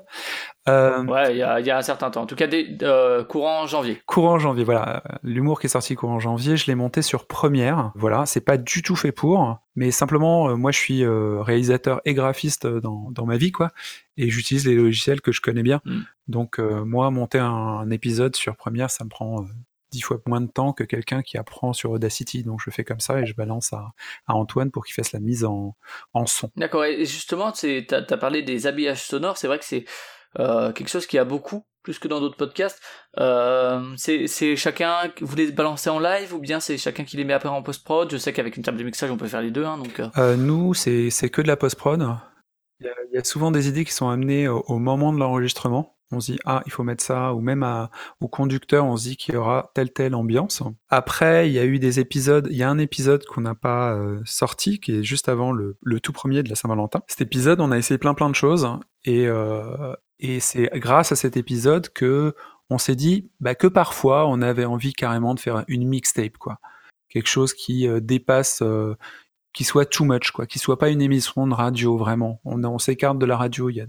Euh, ouais, il y, a, il y, a, un certain temps. En tout cas, des, euh, courant janvier. Courant janvier, voilà. L'humour qui est sorti courant janvier, je l'ai monté sur Première. Voilà, c'est pas du tout fait pour, mais simplement, euh, moi, je suis euh, réalisateur et graphiste dans, dans ma vie, quoi, et j'utilise les logiciels que je connais bien. Mm. Donc, moi, monter un, un, épisode sur Première, ça me prend dix fois moins de temps que quelqu'un qui apprend sur Audacity. Donc je fais comme ça et je balance à, à Antoine pour qu'il fasse la mise en, en son. D'accord, et justement, tu as, parlé des habillages sonores, c'est vrai que c'est euh, quelque chose qui a beaucoup, plus que dans d'autres podcasts. Euh, c'est chacun, vous les balancez en live ou bien c'est chacun qui les met après en post-prod? Je sais qu'avec une table de mixage, on peut faire les deux. Hein, donc, euh. Euh, nous, c'est que de la post-prod. Il y, a souvent des idées qui sont amenées au moment de l'enregistrement on se dit ah il faut mettre ça. Ou même au conducteur on se dit qu'il y aura telle telle ambiance. Après il y a eu des épisodes il y a un épisode qu'on n'a pas euh, sorti qui est juste avant le, tout premier de la Saint-Valentin. Cet épisode on a essayé plein plein de choses. Et euh, et c'est grâce à cet épisode que on s'est dit bah, que parfois on avait envie carrément de faire une mixtape quoi. Quelque chose qui euh, dépasse qui soit too much, quoi, qui soit pas une émission de radio vraiment. On, s'écarte de la radio. Il y a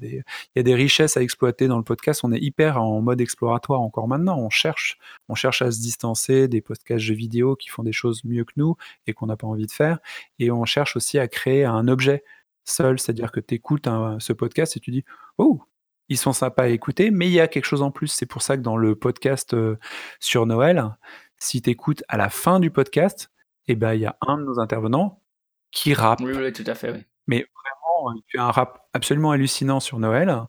des, richesses à exploiter dans le podcast. On est hyper en mode exploratoire encore maintenant. On cherche, on cherche à se distancer des podcasts jeux vidéo qui font des choses mieux que nous et qu'on n'a pas envie de faire. Et on cherche aussi à créer un objet seul, c'est-à-dire que tu écoutes ce podcast et tu dis, oh, ils sont sympas à écouter, mais il y a quelque chose en plus. C'est pour ça que dans le podcast euh, sur Noël, si tu écoutes à la fin du podcast, eh ben, il y a un de nos intervenants qui rappe. Oui, oui, tout à fait, oui. Mais vraiment, il fait un rap absolument hallucinant sur Noël.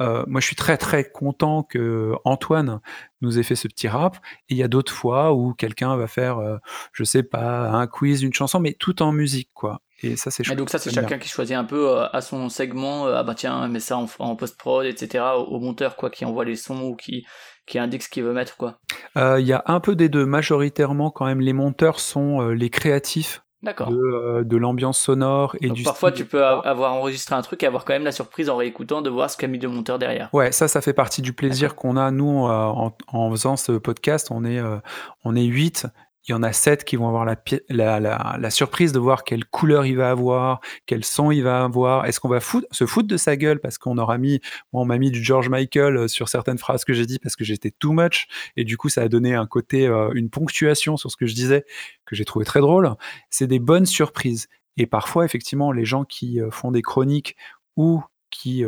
Euh, moi, je suis très très content que Antoine nous ait fait ce petit rap. Et il y a d'autres fois où quelqu'un va faire, euh, je sais pas, un quiz, une chanson, mais tout en musique, quoi. Et ça, c'est chouette. donc ça, c'est chacun qui choisit un peu euh, à son segment. ah bah tiens, mais ça en, post prod, etc. Au, monteur, quoi, qui envoie les sons ou qui qui indique ce qu'il veut mettre, quoi. Il y a un peu des deux. Majoritairement, quand même, les monteurs sont les créatifs D'accord. De, euh, de l'ambiance sonore et du Parfois, tu peux avoir enregistré un truc et avoir quand même la surprise en réécoutant de voir ce qu'a mis le monteur derrière. Ouais, ça, ça fait partie du plaisir qu'on a nous euh, en, en, faisant ce podcast. On est, euh, on est 8 il y en a sept qui vont avoir la, surprise de voir quelle couleur il va avoir, quel son il va avoir. Est-ce qu'on va se foutre de sa gueule parce qu'on aura mis, moi on m'a mis du George Michael euh, sur certaines phrases que j'ai dit parce que j'étais too much et du coup ça a donné un côté, euh, une ponctuation sur ce que je disais que j'ai trouvé très drôle. C'est des bonnes surprises. Et parfois effectivement les gens qui euh, font des chroniques ou qui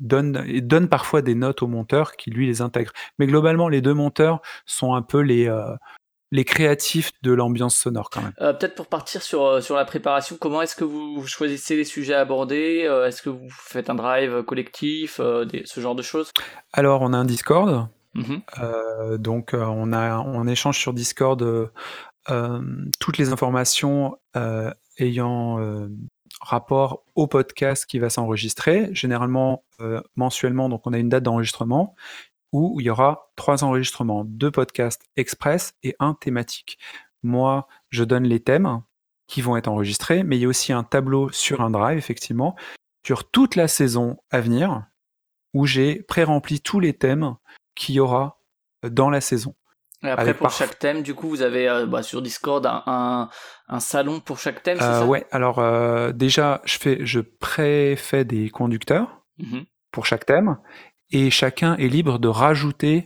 donnent, donnent parfois des notes au monteur qui lui les intègre. Mais globalement, les deux monteurs sont un peu les, les créatifs de l'ambiance sonore quand même. Euh, Peut-être pour partir sur, euh, sur la préparation, comment est-ce que vous choisissez les sujets à aborder? Euh, Est-ce que vous faites un drive collectif, euh, des, ce genre de choses? Alors on a un Discord, mmh donc on, a, on échange sur Discord toutes les informations ayant rapport au podcast qui va s'enregistrer, généralement mensuellement, donc on a une date d'enregistrement, où il y aura trois enregistrements, deux podcasts express et un thématique. Moi, je donne les thèmes qui vont être enregistrés, mais il y a aussi un tableau sur un drive, effectivement, sur toute la saison à venir, où j'ai pré-rempli tous les thèmes qu'il y aura dans la saison. Et après, pour chaque thème, du coup, vous avez euh, bah, sur Discord un, un, salon pour chaque thème, c'est euh, ça? Ouais, alors euh, déjà, je, fais, je pré-fais des conducteurs mmh pour chaque thème, et chacun est libre de rajouter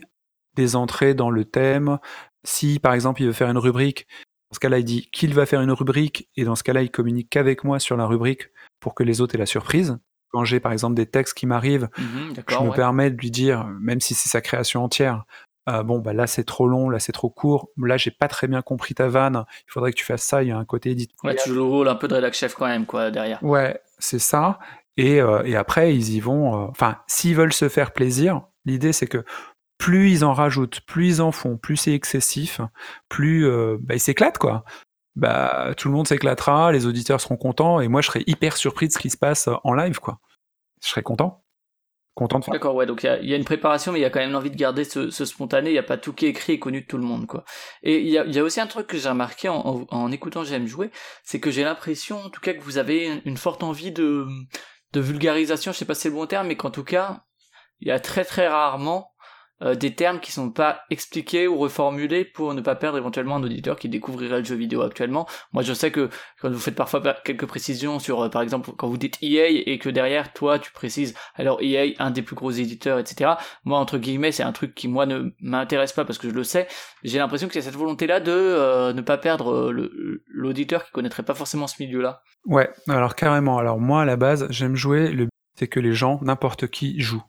des entrées dans le thème. Si par exemple il veut faire une rubrique, dans ce cas-là il dit qu'il va faire une rubrique et dans ce cas-là il communique qu'avec moi sur la rubrique pour que les autres aient la surprise. Quand j'ai par exemple des textes qui m'arrivent, mmh je me permets de lui dire, même si c'est sa création entière, euh, bon bah là c'est trop long, là c'est trop court, là j'ai pas très bien compris ta vanne, il faudrait que tu fasses ça, il y a un côté édite. Ouais, tu joues le rôle un peu de rédac chef quand même quoi derrière. Ouais, c'est ça. Et, euh, et après, ils y vont. Euh, enfin, s'ils veulent se faire plaisir, l'idée c'est que plus ils en rajoutent, plus ils en font, plus c'est excessif, plus euh, bah, ils s'éclatent quoi. Bah, tout le monde s'éclatera, les auditeurs seront contents, et moi je serai hyper surpris de ce qui se passe en live quoi. Je serais content. Content de faire. D'accord, ouais, donc il y, a une préparation, mais il y a quand même l'envie de garder ce, ce spontané, il n'y a pas tout qui est écrit et connu de tout le monde, quoi. Et il y a, y a, aussi un truc que j'ai remarqué en, en, en écoutant J'aime jouer, c'est que j'ai l'impression, en tout cas, que vous avez une forte envie de, de vulgarisation, je sais pas si c'est le bon terme, mais qu'en tout cas, il y a très très rarement euh, des termes qui sont pas expliqués ou reformulés pour ne pas perdre éventuellement un auditeur qui découvrirait le jeu vidéo actuellement. Moi, je sais que quand vous faites parfois quelques précisions sur, euh, par exemple, quand vous dites EA et que derrière toi tu précises, alors EA, un des plus gros éditeurs, etc. Moi, entre guillemets, c'est un truc qui moi ne m'intéresse pas parce que je le sais. J'ai l'impression qu'il y a cette volonté-là de euh, ne pas perdre l'auditeur qui connaîtrait pas forcément ce milieu-là. Ouais, alors carrément. Alors moi, à la base, j'aime jouer. Le c'est que les gens, n'importe qui, jouent.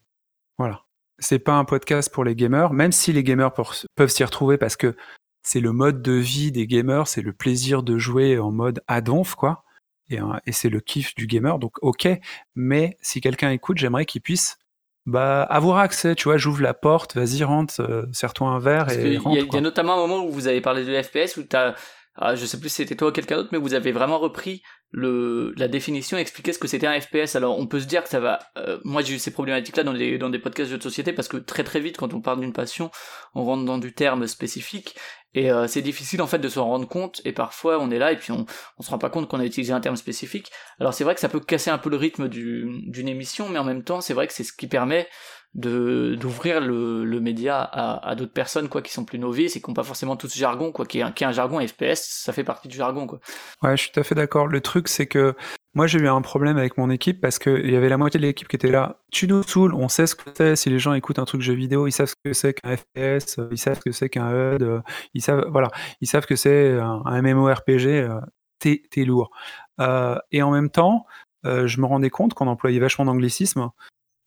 Voilà c'est pas un podcast pour les gamers, même si les gamers peuvent s'y retrouver parce que c'est le mode de vie des gamers, c'est le plaisir de jouer en mode adonf, quoi. Et, et c'est le kiff du gamer, donc ok. Mais si quelqu'un écoute, j'aimerais qu'il puisse bah, avoir accès, tu vois, j'ouvre la porte, vas-y, rentre, euh, serre-toi un verre et rentre. Il y, a notamment un moment où vous avez parlé de FPS, où t'as, ah, je sais plus si c'était toi ou quelqu'un d'autre, mais vous avez vraiment repris le, la définition, expliquer ce que c'était un FPS. Alors on peut se dire que ça va. Euh, moi j'ai eu ces problématiques-là dans des dans des podcasts de société parce que très très vite quand on parle d'une passion, on rentre dans du terme spécifique et euh, c'est difficile en fait de s'en rendre compte et parfois on est là et puis on on se rend pas compte qu'on a utilisé un terme spécifique. Alors c'est vrai que ça peut casser un peu le rythme du, d'une émission, mais en même temps c'est vrai que c'est ce qui permet de d'ouvrir le, le média à, à d'autres personnes quoi qui sont plus novices et qui n'ont pas forcément tout ce jargon quoi qui est, un, qui est un jargon FPS ça fait partie du jargon quoi. Ouais je suis tout à fait d'accord. Le truc c'est que moi j'ai eu un problème avec mon équipe parce que il y avait la moitié de l'équipe qui était là. Tu nous saoules on sait ce que c'est. Si les gens écoutent un truc jeu vidéo ils savent ce que c'est qu'un FPS ils savent ce que c'est qu'un HUD ils savent voilà ils savent que c'est un, un, MMORPG euh, t'es t'es lourd. Euh, et en même temps euh, je me rendais compte qu'on employait vachement d'anglicisme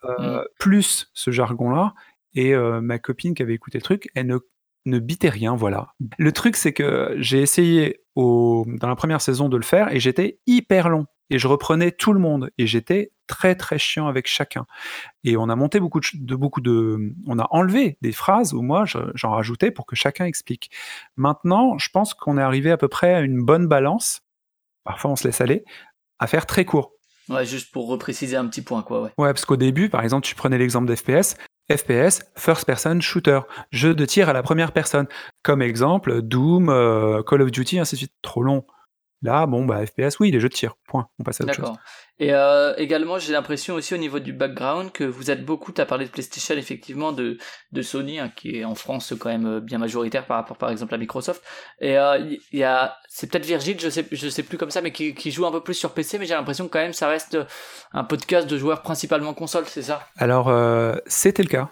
euh, mmh. plus ce jargon-là. Et euh, ma copine qui avait écouté le truc, elle ne, ne bitait rien, voilà. Le truc, c'est que j'ai essayé au, dans la première saison de le faire et j'étais hyper long. Et je reprenais tout le monde et j'étais très très chiant avec chacun. Et on a monté beaucoup de, beaucoup de, on a enlevé des phrases où moi j'en rajoutais pour que chacun explique. Maintenant, je pense qu'on est arrivé à peu près à une bonne balance. Parfois on se laisse aller à faire très court. Ouais, juste pour repréciser un petit point, quoi, ouais. Ouais, parce qu'au début, par exemple, tu prenais l'exemple d'FPS. FPS, First Person Shooter, jeu de tir à la première personne. Comme exemple, Doom, euh, Call of Duty, ainsi de suite. Trop long. Là, bon, bah, FPS, oui, les jeux de tir, point. On passe à autre chose. D'accord. Et euh, également, j'ai l'impression aussi au niveau du background que vous êtes beaucoup, tu as parlé de PlayStation, effectivement, de, de Sony, hein, qui est en France quand même euh, bien majoritaire par rapport, par exemple, à Microsoft. Et il euh, y a, c'est peut-être Virgile, je sais, je sais plus comme ça, mais qui, qui joue un peu plus sur PC, mais j'ai l'impression quand même ça reste un podcast de joueurs principalement console, c'est ça? Alors, euh, c'était le cas,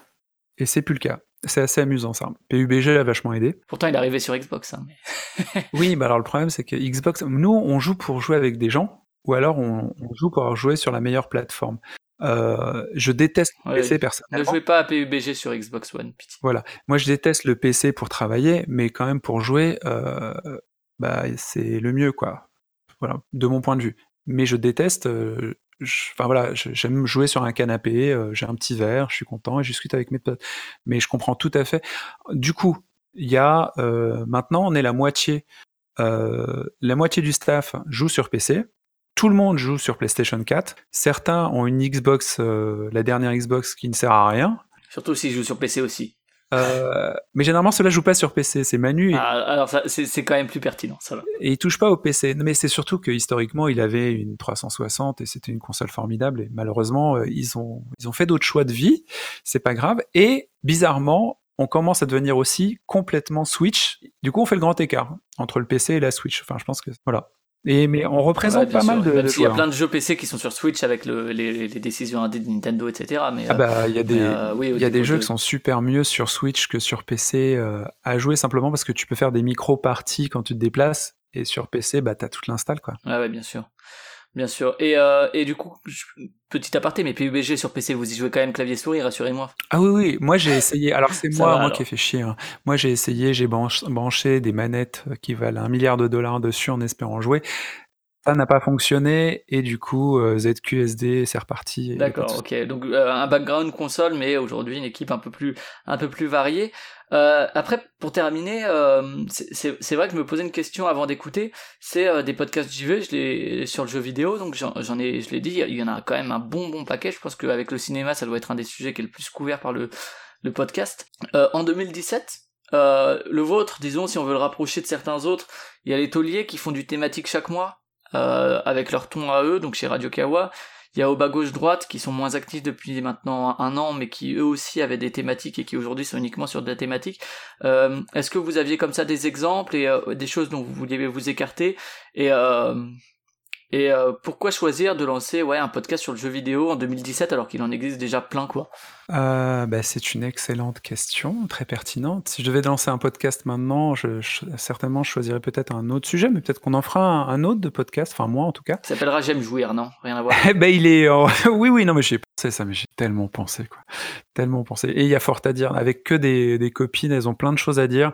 et c'est plus le cas. C'est assez amusant ça. PUBG a vachement aidé. Pourtant, il est arrivé sur Xbox. Hein, mais... *laughs* oui, bah alors le problème, c'est que Xbox, nous, on joue pour jouer avec des gens ou alors on, on joue pour jouer sur la meilleure plateforme. Euh, je déteste le PC personnellement. Ne jouez pas à PUBG sur Xbox One. Pitié. Voilà, moi je déteste le PC pour travailler, mais quand même pour jouer, euh, bah c'est le mieux quoi. Voilà, de mon point de vue. Mais je déteste. Euh, enfin voilà, j'aime jouer sur un canapé, euh, j'ai un petit verre, je suis content et je discute avec mes potes. Mais je comprends tout à fait. Du coup, il y a euh, maintenant on est la moitié. la moitié du staff joue sur PC, tout le monde joue sur PlayStation 4. Certains ont une Xbox, euh, la dernière Xbox qui ne sert à rien. Surtout s'ils jouent sur PC aussi. Euh, mais généralement, cela joue pas sur PC. C'est Manu. Ah, alors, c'est quand même plus pertinent, ça va. Et il touche pas au PC. Mais c'est surtout que historiquement, il avait une 360 et c'était une console formidable. Et malheureusement, euh, ils ont, ils ont fait d'autres choix de vie. C'est pas grave. Et bizarrement, on commence à devenir aussi complètement Switch. Du coup, on fait le grand écart entre le PC et la Switch. Enfin, je pense que voilà. Et, mais on représente pas mal de. Même s'il y a plein de jeux PC qui sont sur Switch avec le, les, les, décisions indées de Nintendo, etc. Mais, ah bah, il y a des, euh, oui, y a des jeux qui sont super mieux sur Switch que sur PC euh, à jouer simplement parce que tu peux faire des micro-parties quand tu te déplaces. Et sur PC, bah, t'as toute l'install, quoi. Ouais, ouais, bien sûr. Bien sûr. Et, euh, et du coup, petit aparté, mais PUBG sur PC, vous y jouez quand même clavier souris, rassurez-moi. Ah oui, oui, moi j'ai essayé. Alors c'est *laughs* moi, moi qui ai fait chier. Hein. Moi j'ai essayé, j'ai branché des manettes qui valent un milliard de dollars dessus en espérant jouer. Ça n'a pas fonctionné et du coup euh, ZQSD c'est reparti. D'accord, ok. Donc euh, un background console, mais aujourd'hui une équipe un peu plus un peu plus variée. Euh, après, pour terminer, euh, c'est vrai que je me posais une question avant d'écouter. C'est euh, des podcasts JV, je sur le jeu vidéo, donc j'en ai, je l'ai dit, il y en a quand même un bon bon paquet. Je pense qu'avec le cinéma, ça doit être un des sujets qui est le plus couvert par le le podcast. en 2017, le vôtre, disons, si on veut le rapprocher de certains autres, il y a les tauliers qui font du thématique chaque mois. Euh, avec leur ton à eux, donc chez Radio Kawa. Il y a au bas gauche droite qui sont moins actifs depuis maintenant un an, mais qui eux aussi avaient des thématiques et qui aujourd'hui sont uniquement sur de la thématique. Euh, Est-ce que vous aviez comme ça des exemples et euh, des choses dont vous vouliez vous écarter et euh, et euh, pourquoi choisir de lancer ouais un podcast sur le jeu vidéo en 2017 alors qu'il en existe déjà plein quoi? Euh, bah, C'est une excellente question, très pertinente. Si je devais lancer un podcast maintenant, je, je certainement je choisirais peut-être un autre sujet, mais peut-être qu'on en fera un, un, autre de podcast, enfin moi en tout cas. Ça s'appellera J'aime jouir, non Rien à voir. *laughs* Eh ben il est, oh, *laughs* oui oui non mais j'ai pensé ça, mais j'ai tellement pensé quoi, tellement pensé. Et il y a fort à dire. Avec que des, des copines, elles ont plein de choses à dire,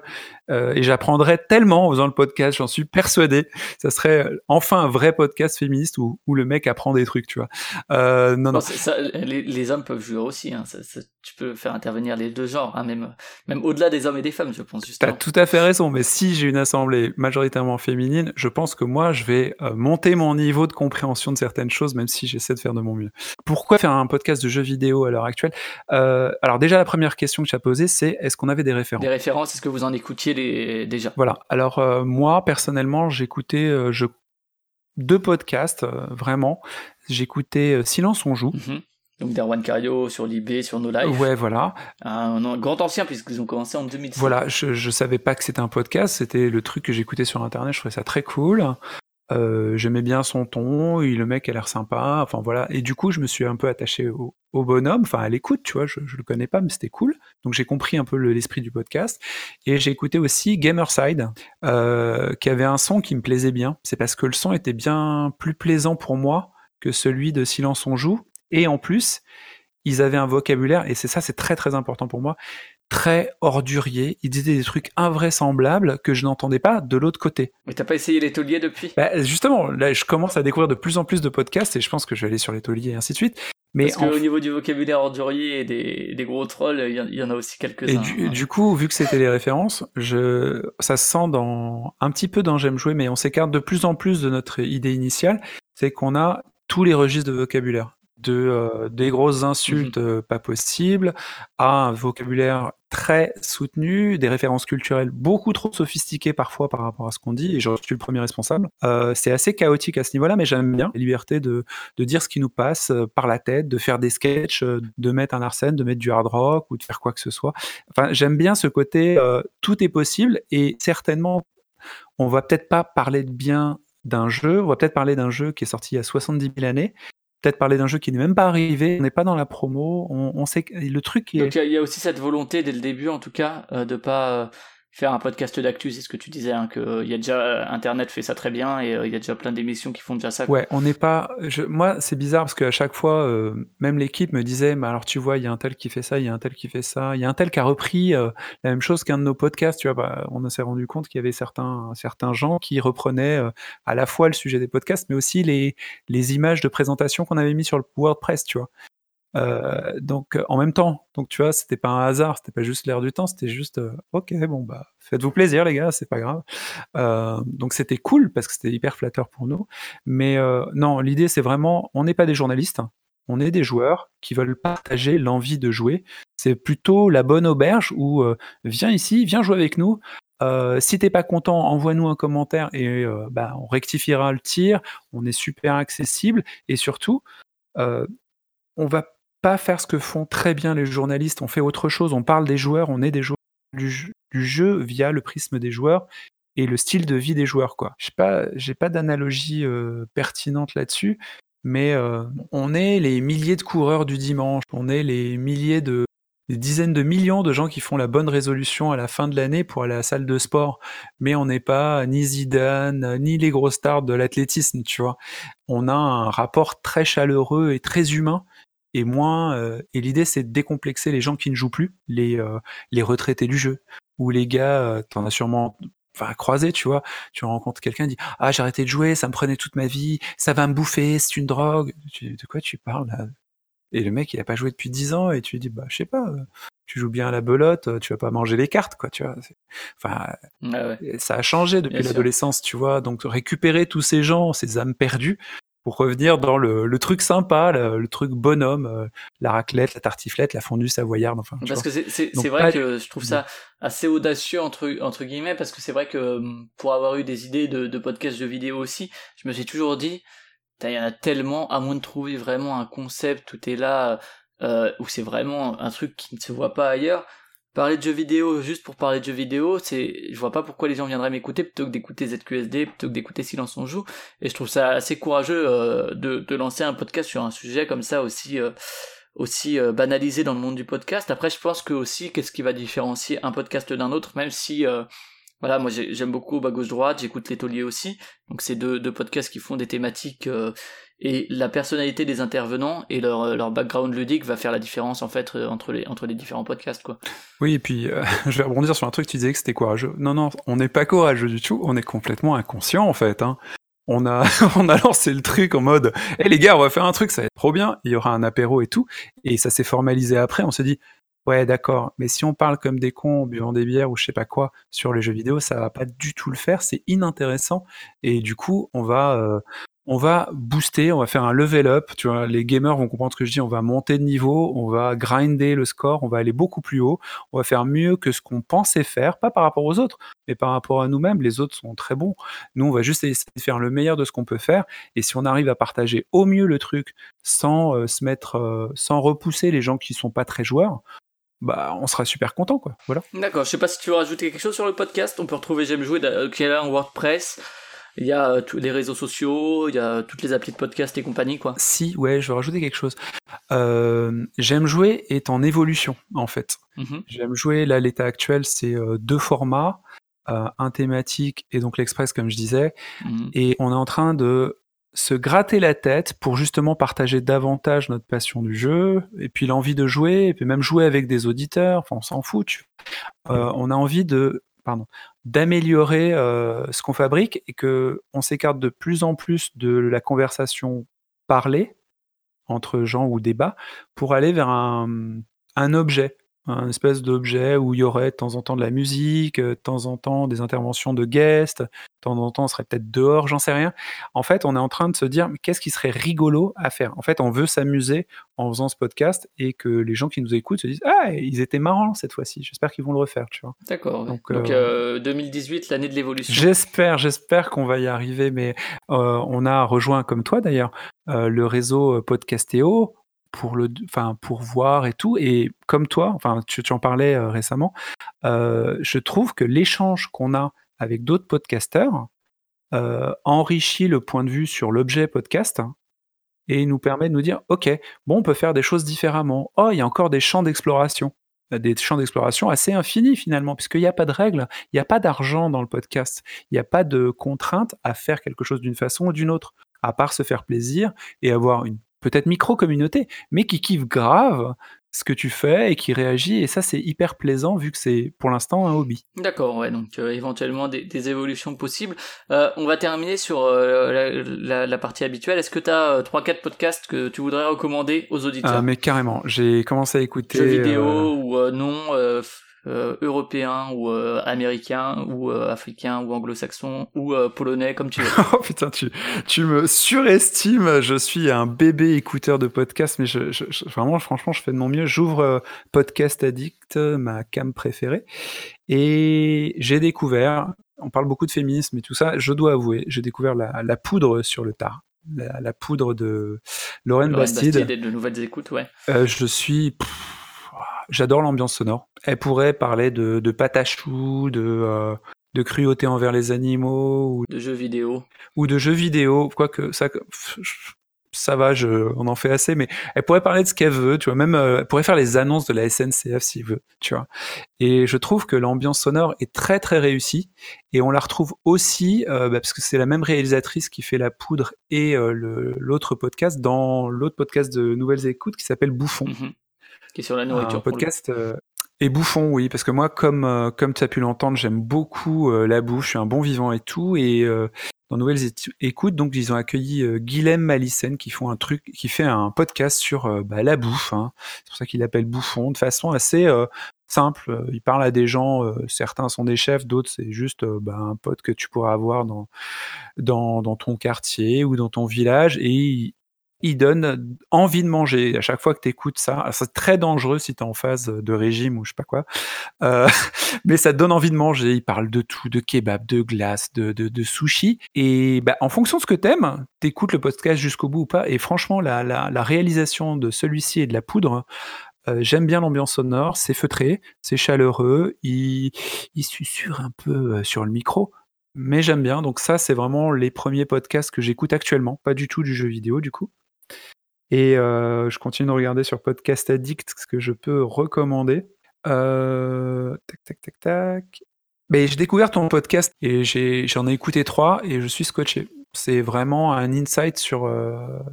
euh, et j'apprendrai tellement en faisant le podcast, j'en suis persuadé. Ça serait enfin un vrai podcast féministe où, où le mec apprend des trucs, tu vois. Euh, non, bon, non. Ça, les, les, hommes peuvent jouer aussi. Hein. Ça, ça, tu peux faire intervenir les deux genres, hein, même, même au-delà des hommes et des femmes, je pense. T'as tout à fait raison. Mais si j'ai une assemblée majoritairement féminine, je pense que moi, je vais euh, monter mon niveau de compréhension de certaines choses, même si j'essaie de faire de mon mieux. Pourquoi faire un podcast de jeux vidéo à l'heure actuelle? Euh, Alors déjà, la première question que tu as posée, c'est est-ce qu'on avait des références? Des références, est-ce que vous en écoutiez les... déjà? Voilà. Alors moi, personnellement, j'écoutais je... deux podcasts, euh, vraiment. J'écoutais Silence on joue. Mm -hmm. Donc Derwan Cario sur Libé, sur No Life. Ouais, voilà. Un, un grand ancien puisqu'ils ont commencé en 2006. Voilà, je, je savais pas que c'était un podcast, c'était le truc que j'écoutais sur internet, je trouvais ça très cool. Euh, J'aimais bien son ton, et le mec a l'air sympa, enfin voilà. Et du coup, je me suis un peu attaché au, bonhomme, enfin à l'écoute, tu vois, je, je le connais pas, mais c'était cool. Donc j'ai compris un peu l'esprit du podcast. Et j'ai écouté aussi Gamerside, euh, qui avait un son qui me plaisait bien. C'est parce que le son était bien plus plaisant pour moi que celui de Silence on joue. Et en plus, ils avaient un vocabulaire, et c'est ça, c'est très très important pour moi, très ordurier. Ils disaient des trucs invraisemblables que je n'entendais pas de l'autre côté. Mais t'as pas essayé les tauliers depuis? Bah, Justement, là, je commence à découvrir de plus en plus de podcasts, et je pense que je vais aller sur les tauliers et ainsi de suite. Mais Parce qu'au niveau du vocabulaire ordurier et des, des gros trolls, il y, y, en a aussi quelques-uns. Et du, du, coup, vu que c'était les références, je, ça se sent dans, un petit peu dans J'aime jouer, mais on s'écarte de plus en plus de notre idée initiale, c'est qu'on a tous les registres de vocabulaire de euh, des grosses insultes mmh euh, pas possibles à un vocabulaire très soutenu, des références culturelles beaucoup trop sophistiquées parfois par rapport à ce qu'on dit, et je suis le premier responsable. Euh, c'est assez chaotique à ce niveau-là, mais j'aime bien la liberté de, de dire ce qui nous passe par la tête, de faire des sketchs, de mettre un arsène, de mettre du hard rock ou de faire quoi que ce soit. Enfin, j'aime bien ce côté euh, tout est possible, et certainement, on va peut-être pas parler de bien d'un jeu, on va peut-être parler d'un jeu qui est sorti il y a 70 000 années, peut-être parler d'un jeu qui n'est même pas arrivé, on n'est pas dans la promo, on, sait que le truc est... Donc il y, y, a aussi cette volonté dès le début en tout cas euh, de pas euh, faire un podcast d'actu, c'est ce que tu disais, hein, que euh, y a déjà Internet fait ça très bien et il euh, y a déjà plein d'émissions qui font déjà ça. Ouais, on n'est pas. Je, moi, c'est bizarre parce qu'à chaque fois, euh, même l'équipe me disait, mais alors tu vois, il y a un tel qui fait ça, il y a un tel qui fait ça, il y a un tel qui a repris euh, la même chose qu'un de nos podcasts. Tu vois, bah, on s'est rendu compte qu'il y avait certains certains gens qui reprenaient euh, à la fois le sujet des podcasts, mais aussi les les images de présentation qu'on avait mis sur le WordPress. Tu vois. Euh, donc en même temps, donc tu vois, c'était pas un hasard, c'était pas juste l'air du temps, c'était juste euh, ok, bon bah faites-vous plaisir les gars, c'est pas grave. Euh, donc c'était cool parce que c'était hyper flatteur pour nous. Mais euh, non, l'idée c'est vraiment, on n'est pas des journalistes, hein. on est des joueurs qui veulent partager l'envie de jouer. C'est plutôt la bonne auberge où euh, viens ici, viens jouer avec nous. Euh, si t'es pas content, envoie-nous un commentaire et euh, bah, on rectifiera le tir. On est super accessible et surtout, euh, on va pas faire ce que font très bien les journalistes. On fait autre chose. On parle des joueurs. On est des joueurs du, jeu via le prisme des joueurs et le style de vie des joueurs. Quoi. Je pas, j'ai pas d'analogie euh, pertinente là-dessus, mais euh, on est les milliers de coureurs du dimanche. On est les milliers de dizaines de millions de gens qui font la bonne résolution à la fin de l'année pour aller à la salle de sport, mais on n'est pas ni Zidane, ni les gros stars de l'athlétisme, tu vois. On a un rapport très chaleureux et très humain et moins euh, et l'idée c'est de décomplexer les gens qui ne jouent plus, les euh, les retraités du jeu ou les gars, euh, t'en as sûrement enfin croisé, tu vois, tu rencontres quelqu'un dit ah j'ai arrêté de jouer, ça me prenait toute ma vie, ça va me bouffer, c'est une drogue. Tu, de quoi tu parles là? Et le mec il a pas joué depuis 10 ans et tu lui dis bah je sais pas, tu joues bien à la belote, tu vas pas manger les cartes quoi, tu vois. Enfin ah ouais. ça a changé depuis l'adolescence, tu vois. Donc récupérer tous ces gens, ces âmes perdues pour revenir dans le, le truc sympa, le, le truc bonhomme, euh, la raclette, la tartiflette, la fondue savoyarde. Enfin, parce que c'est vrai pas... que je trouve ça assez audacieux entre entre guillemets parce que c'est vrai que hum, pour avoir eu des idées de, de podcasts jeux vidéo aussi, je me suis toujours dit il y en a tellement, à moins de trouver vraiment un concept où t'es là, euh, où c'est vraiment un truc qui ne se voit pas ailleurs. Parler de jeux vidéo juste pour parler de jeux vidéo, c'est, je vois pas pourquoi les gens viendraient m'écouter plutôt que d'écouter ZQSD, plutôt que d'écouter Silence on joue. Et je trouve ça assez courageux euh, de, lancer un podcast sur un sujet comme ça aussi, euh, aussi euh, banalisé dans le monde du podcast. Après, je pense que aussi, qu'est-ce qui va différencier un podcast d'un autre, même si voilà, moi j'aime beaucoup bas gauche droite, j'écoute les tauliers aussi. Donc c'est deux, deux podcasts qui font des thématiques et la personnalité des intervenants et leur, euh, leur background ludique va faire la différence en fait euh, entre les entre les différents podcasts quoi. Oui, et puis euh, *laughs* je vais rebondir sur un truc tu disais que c'était courageux. Non non, on n'est pas courageux du tout, on est complètement inconscient en fait hein. On a, *laughs* on a lancé le truc en mode, hé les gars, on va faire un truc, ça va être trop bien, il y aura un apéro et tout, et ça s'est formalisé après, on s'est dit, Ouais, d'accord. Mais si on parle comme des cons en buvant des bières ou je sais pas quoi sur les jeux vidéo, ça va pas du tout le faire. C'est inintéressant. Et du coup, on va, on va booster, on va faire un level up. Tu vois, les gamers vont comprendre ce que je dis. On va monter de niveau, on va grinder le score, on va aller beaucoup plus haut. On va faire mieux que ce qu'on pensait faire, pas par rapport aux autres, mais par rapport à nous-mêmes. Les autres sont très bons. Nous, on va juste essayer de faire le meilleur de ce qu'on peut faire. Et si on arrive à partager au mieux le truc sans euh, se mettre, euh, sans repousser les gens qui sont pas très joueurs, bah on sera super content quoi. Voilà. D'accord, je sais pas si tu veux rajouter quelque chose sur le podcast, on peut retrouver J'aime jouer euh, qui est en WordPress. Il y a euh, tous les réseaux sociaux, il y a toutes les applis de podcast et compagnie quoi. Si, ouais, je vais rajouter quelque chose. Euh, J'aime jouer est en évolution en fait. Mhm. J'aime jouer là l'état actuel c'est euh, deux formats, euh, un thématique et donc l'express comme je disais, Mhm. et on est en train de se gratter la tête pour justement partager davantage notre passion du jeu, et puis l'envie de jouer, et puis même jouer avec des auditeurs, enfin on s'en fout. tu on a envie de, d'améliorer euh, ce qu'on fabrique et que on s'écarte de plus en plus de la conversation parlée entre gens ou débat pour aller vers un objet, un espèce d'objet où il y aurait de temps en temps de la musique, euh, de temps en temps des interventions de guests, de temps en temps on serait peut-être dehors, j'en sais rien. En fait, on est en train de se dire mais qu'est-ce qui serait rigolo à faire? En fait, on veut s'amuser en faisant ce podcast et que les gens qui nous écoutent se disent ah ils étaient marrants cette fois-ci. J'espère qu'ils vont le refaire, tu vois. D'accord. ouais. Donc, Donc, euh, euh, 2018, l'année de l'évolution. J'espère, j'espère qu'on va y arriver, mais euh, on a rejoint, comme toi d'ailleurs, euh, le réseau Podcastéo pour le, enfin pour voir et tout. Et comme toi, enfin tu, en parlais euh, récemment, euh, je trouve que l'échange qu'on a avec d'autres podcasteurs euh, enrichit le point de vue sur l'objet podcast et nous permet de nous dire, ok, bon, on peut faire des choses différemment. Oh, il y a encore des champs d'exploration des champs d'exploration assez infinis finalement, puisqu'il n'y a pas de règles, il n'y a pas d'argent dans le podcast, il n'y a pas de contrainte à faire quelque chose d'une façon ou d'une autre, à part se faire plaisir et avoir une peut-être micro-communauté, mais qui kiffe grave ce que tu fais et qui réagit, et ça c'est hyper plaisant vu que c'est pour l'instant un hobby. D'accord, ouais, donc euh, éventuellement des, des évolutions possibles. Euh, on va terminer sur euh, la, la- la partie habituelle. Est-ce que tu as 3-4 podcasts que tu voudrais recommander aux auditeurs? Ah, mais carrément, j'ai commencé à écouter... Jeux vidéo ou non euh, européens ou euh, américains ou euh, africains ou anglo-saxons ou polonais comme tu veux. *laughs* Oh putain, tu, tu me surestimes. Je suis un bébé écouteur de podcast, mais je, je- je- vraiment, franchement, je fais de mon mieux. J'ouvre Podcast Addict, ma cam préférée, et j'ai découvert. On parle beaucoup de féminisme et tout ça. Je dois avouer, j'ai découvert la, la poudre sur le tard. La, la poudre de Lorraine Lorraine Bastide. Bastide et de nouvelles écoutes, ouais. Euh, je suis. pff, J'adore l'ambiance sonore. Elle pourrait parler de, de patachou, de, euh, de cruauté envers les animaux, ou De jeux vidéo. ou de jeux vidéo, quoique ça, ça va, je, on en fait assez, mais elle pourrait parler de ce qu'elle veut, tu vois, même euh, elle pourrait faire les annonces de la SNCF s'il veut, tu vois. Et je trouve que l'ambiance sonore est très très réussie, et on la retrouve aussi, euh, bah, parce que c'est la même réalisatrice qui fait La Poudre et euh, l'autre podcast, dans l'autre podcast de Nouvelles Écoutes qui s'appelle Bouffon Mhm. Qui est sur la un nourriture. le podcast euh, et bouffon, oui, parce que moi, comme euh, comme tu as pu l'entendre, j'aime beaucoup euh, la bouffe, je suis un bon vivant et tout, et euh, dans Nouvelles Écoutes, donc ils ont accueilli euh, Guilhem Malissen qui font un truc, qui fait un podcast sur bah, la bouffe. hein. C'est pour ça qu'il l'appelle bouffon, de façon assez euh, simple. Il parle à des gens, euh, certains sont des chefs, d'autres c'est juste euh, bah, un pote que tu pourras avoir dans dans dans ton quartier ou dans ton village, et il- il donne envie de manger. À chaque fois que tu écoutes ça, c'est très dangereux si tu es en phase de régime ou je sais pas quoi, euh, *laughs* mais ça te donne envie de manger. Il parle de tout, de kebab, de glace, de, de, sushi. Et bah, en fonction de ce que t'aimes, t'écoutes le podcast jusqu'au bout ou pas. Et franchement, la, la, réalisation de celui-ci et de la poudre, euh, j'aime bien l'ambiance sonore, c'est feutré, c'est chaleureux, il, il susurre un peu euh, sur le micro, mais j'aime bien. Donc ça, c'est vraiment les premiers podcasts que j'écoute actuellement, pas du tout du jeu vidéo du coup. Et je continue de regarder sur Podcast Addict ce que je peux recommander. tac, tac, tac, tac. Mais j'ai découvert ton podcast et j'en ai, écouté trois et je suis scotché. C'est vraiment un insight sur.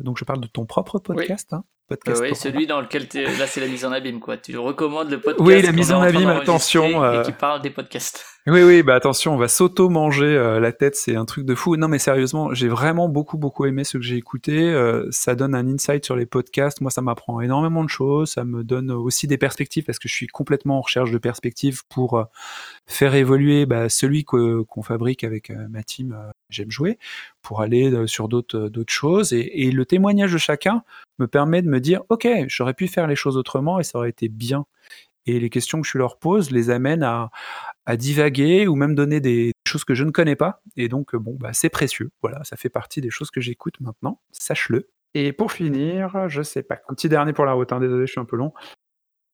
donc je parle de ton propre podcast. Hein, podcast oui, celui dans lequel là c'est la mise en abîme quoi. Tu recommandes le podcast. Oui, la mise en abîme, attention. Et qui parle des podcasts. *laughs* Oui, oui, bah attention, on va s'auto-manger euh, la tête, c'est un truc de fou. Non, mais sérieusement, j'ai vraiment beaucoup, beaucoup aimé ce que j'ai écouté. Euh, ça donne un insight sur les podcasts. Moi, ça m'apprend énormément de choses. Ça me donne aussi des perspectives parce que je suis complètement en recherche de perspectives pour euh, faire évoluer bah, celui qu'on fabrique avec ma team. J'aime jouer pour aller sur d'autres choses. Et, et le témoignage de chacun me permet de me dire, ok, j'aurais pu faire les choses autrement et ça aurait été bien et les questions que je leur pose les amènent à, à divaguer ou même donner des choses que je ne connais pas. Et donc, bon, bah, c'est précieux. Voilà, ça fait partie des choses que j'écoute maintenant. Sache-le. Et pour finir, je sais pas. Un petit dernier pour la route. Hein, désolé, je suis un peu long.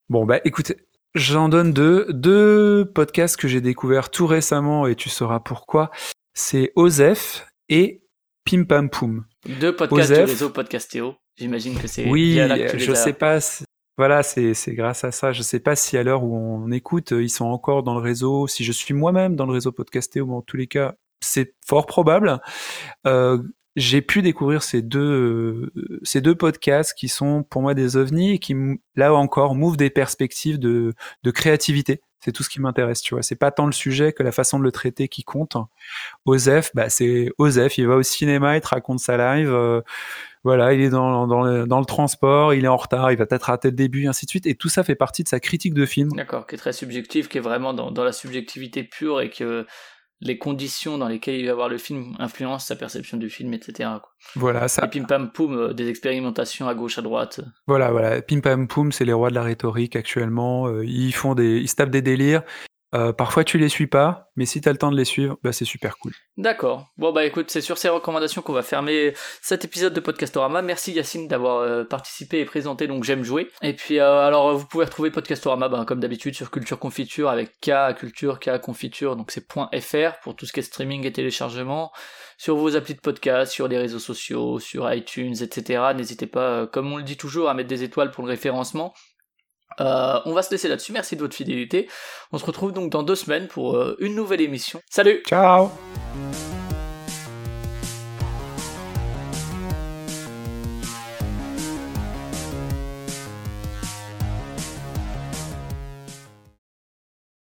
Bon, bah écoutez, j'en donne deux. Deux podcasts que j'ai découverts tout récemment et tu sauras pourquoi. C'est Osef et Pim Pam Poum. Deux podcasts du réseau Podcastéo. J'imagine que c'est. Oui, je sais pas. Voilà, c'est grâce à ça. Je ne sais pas si à l'heure où on écoute, ils sont encore dans le réseau, si je suis moi-même dans le réseau podcasté, ou en tous les cas, c'est fort probable. Euh, j'ai pu découvrir ces deux, ces deux podcasts qui sont pour moi des ovnis et qui, là encore, m'ouvrent des perspectives de, de créativité. C'est tout ce qui m'intéresse, tu vois. C'est pas tant le sujet que la façon de le traiter qui compte. Osef, bah, c'est Osef, il va au cinéma, il te raconte sa live. Euh, voilà, il est dans, dans, le, dans, le, transport, il est en retard, il va peut-être rater le début, et ainsi de suite. Et tout ça fait partie de sa critique de film. D'accord, qui est très subjectif, qui est vraiment dans, dans, la subjectivité pure et que les conditions dans lesquelles il va voir le film influencent sa perception du film, etc. Voilà, ça. Et pim pam poum, euh, des expérimentations à gauche, à droite. Voilà, voilà. Pim pam poum, c'est les rois de la rhétorique actuellement. Euh, ils font des, ils se tapent des délires. Euh, parfois tu les suis pas, mais si tu as le temps de les suivre, bah, c'est super cool. D'accord. Bon bah écoute, c'est sur ces recommandations qu'on va fermer cet épisode de Podcastorama. Merci Yacine d'avoir euh, participé et présenté donc J'aime jouer. Et puis euh, alors vous pouvez retrouver Podcastorama bah, comme d'habitude sur Culture Confiture avec K Culture, K Confiture, donc c'est .fr pour tout ce qui est streaming et téléchargement. Sur vos applis de podcast, sur les réseaux sociaux, sur iTunes, etc. N'hésitez pas, comme on le dit toujours, à mettre des étoiles pour le référencement. Euh, on va se laisser là-dessus. Merci de votre fidélité. On se retrouve donc dans deux semaines pour euh, une nouvelle émission. Salut Ciao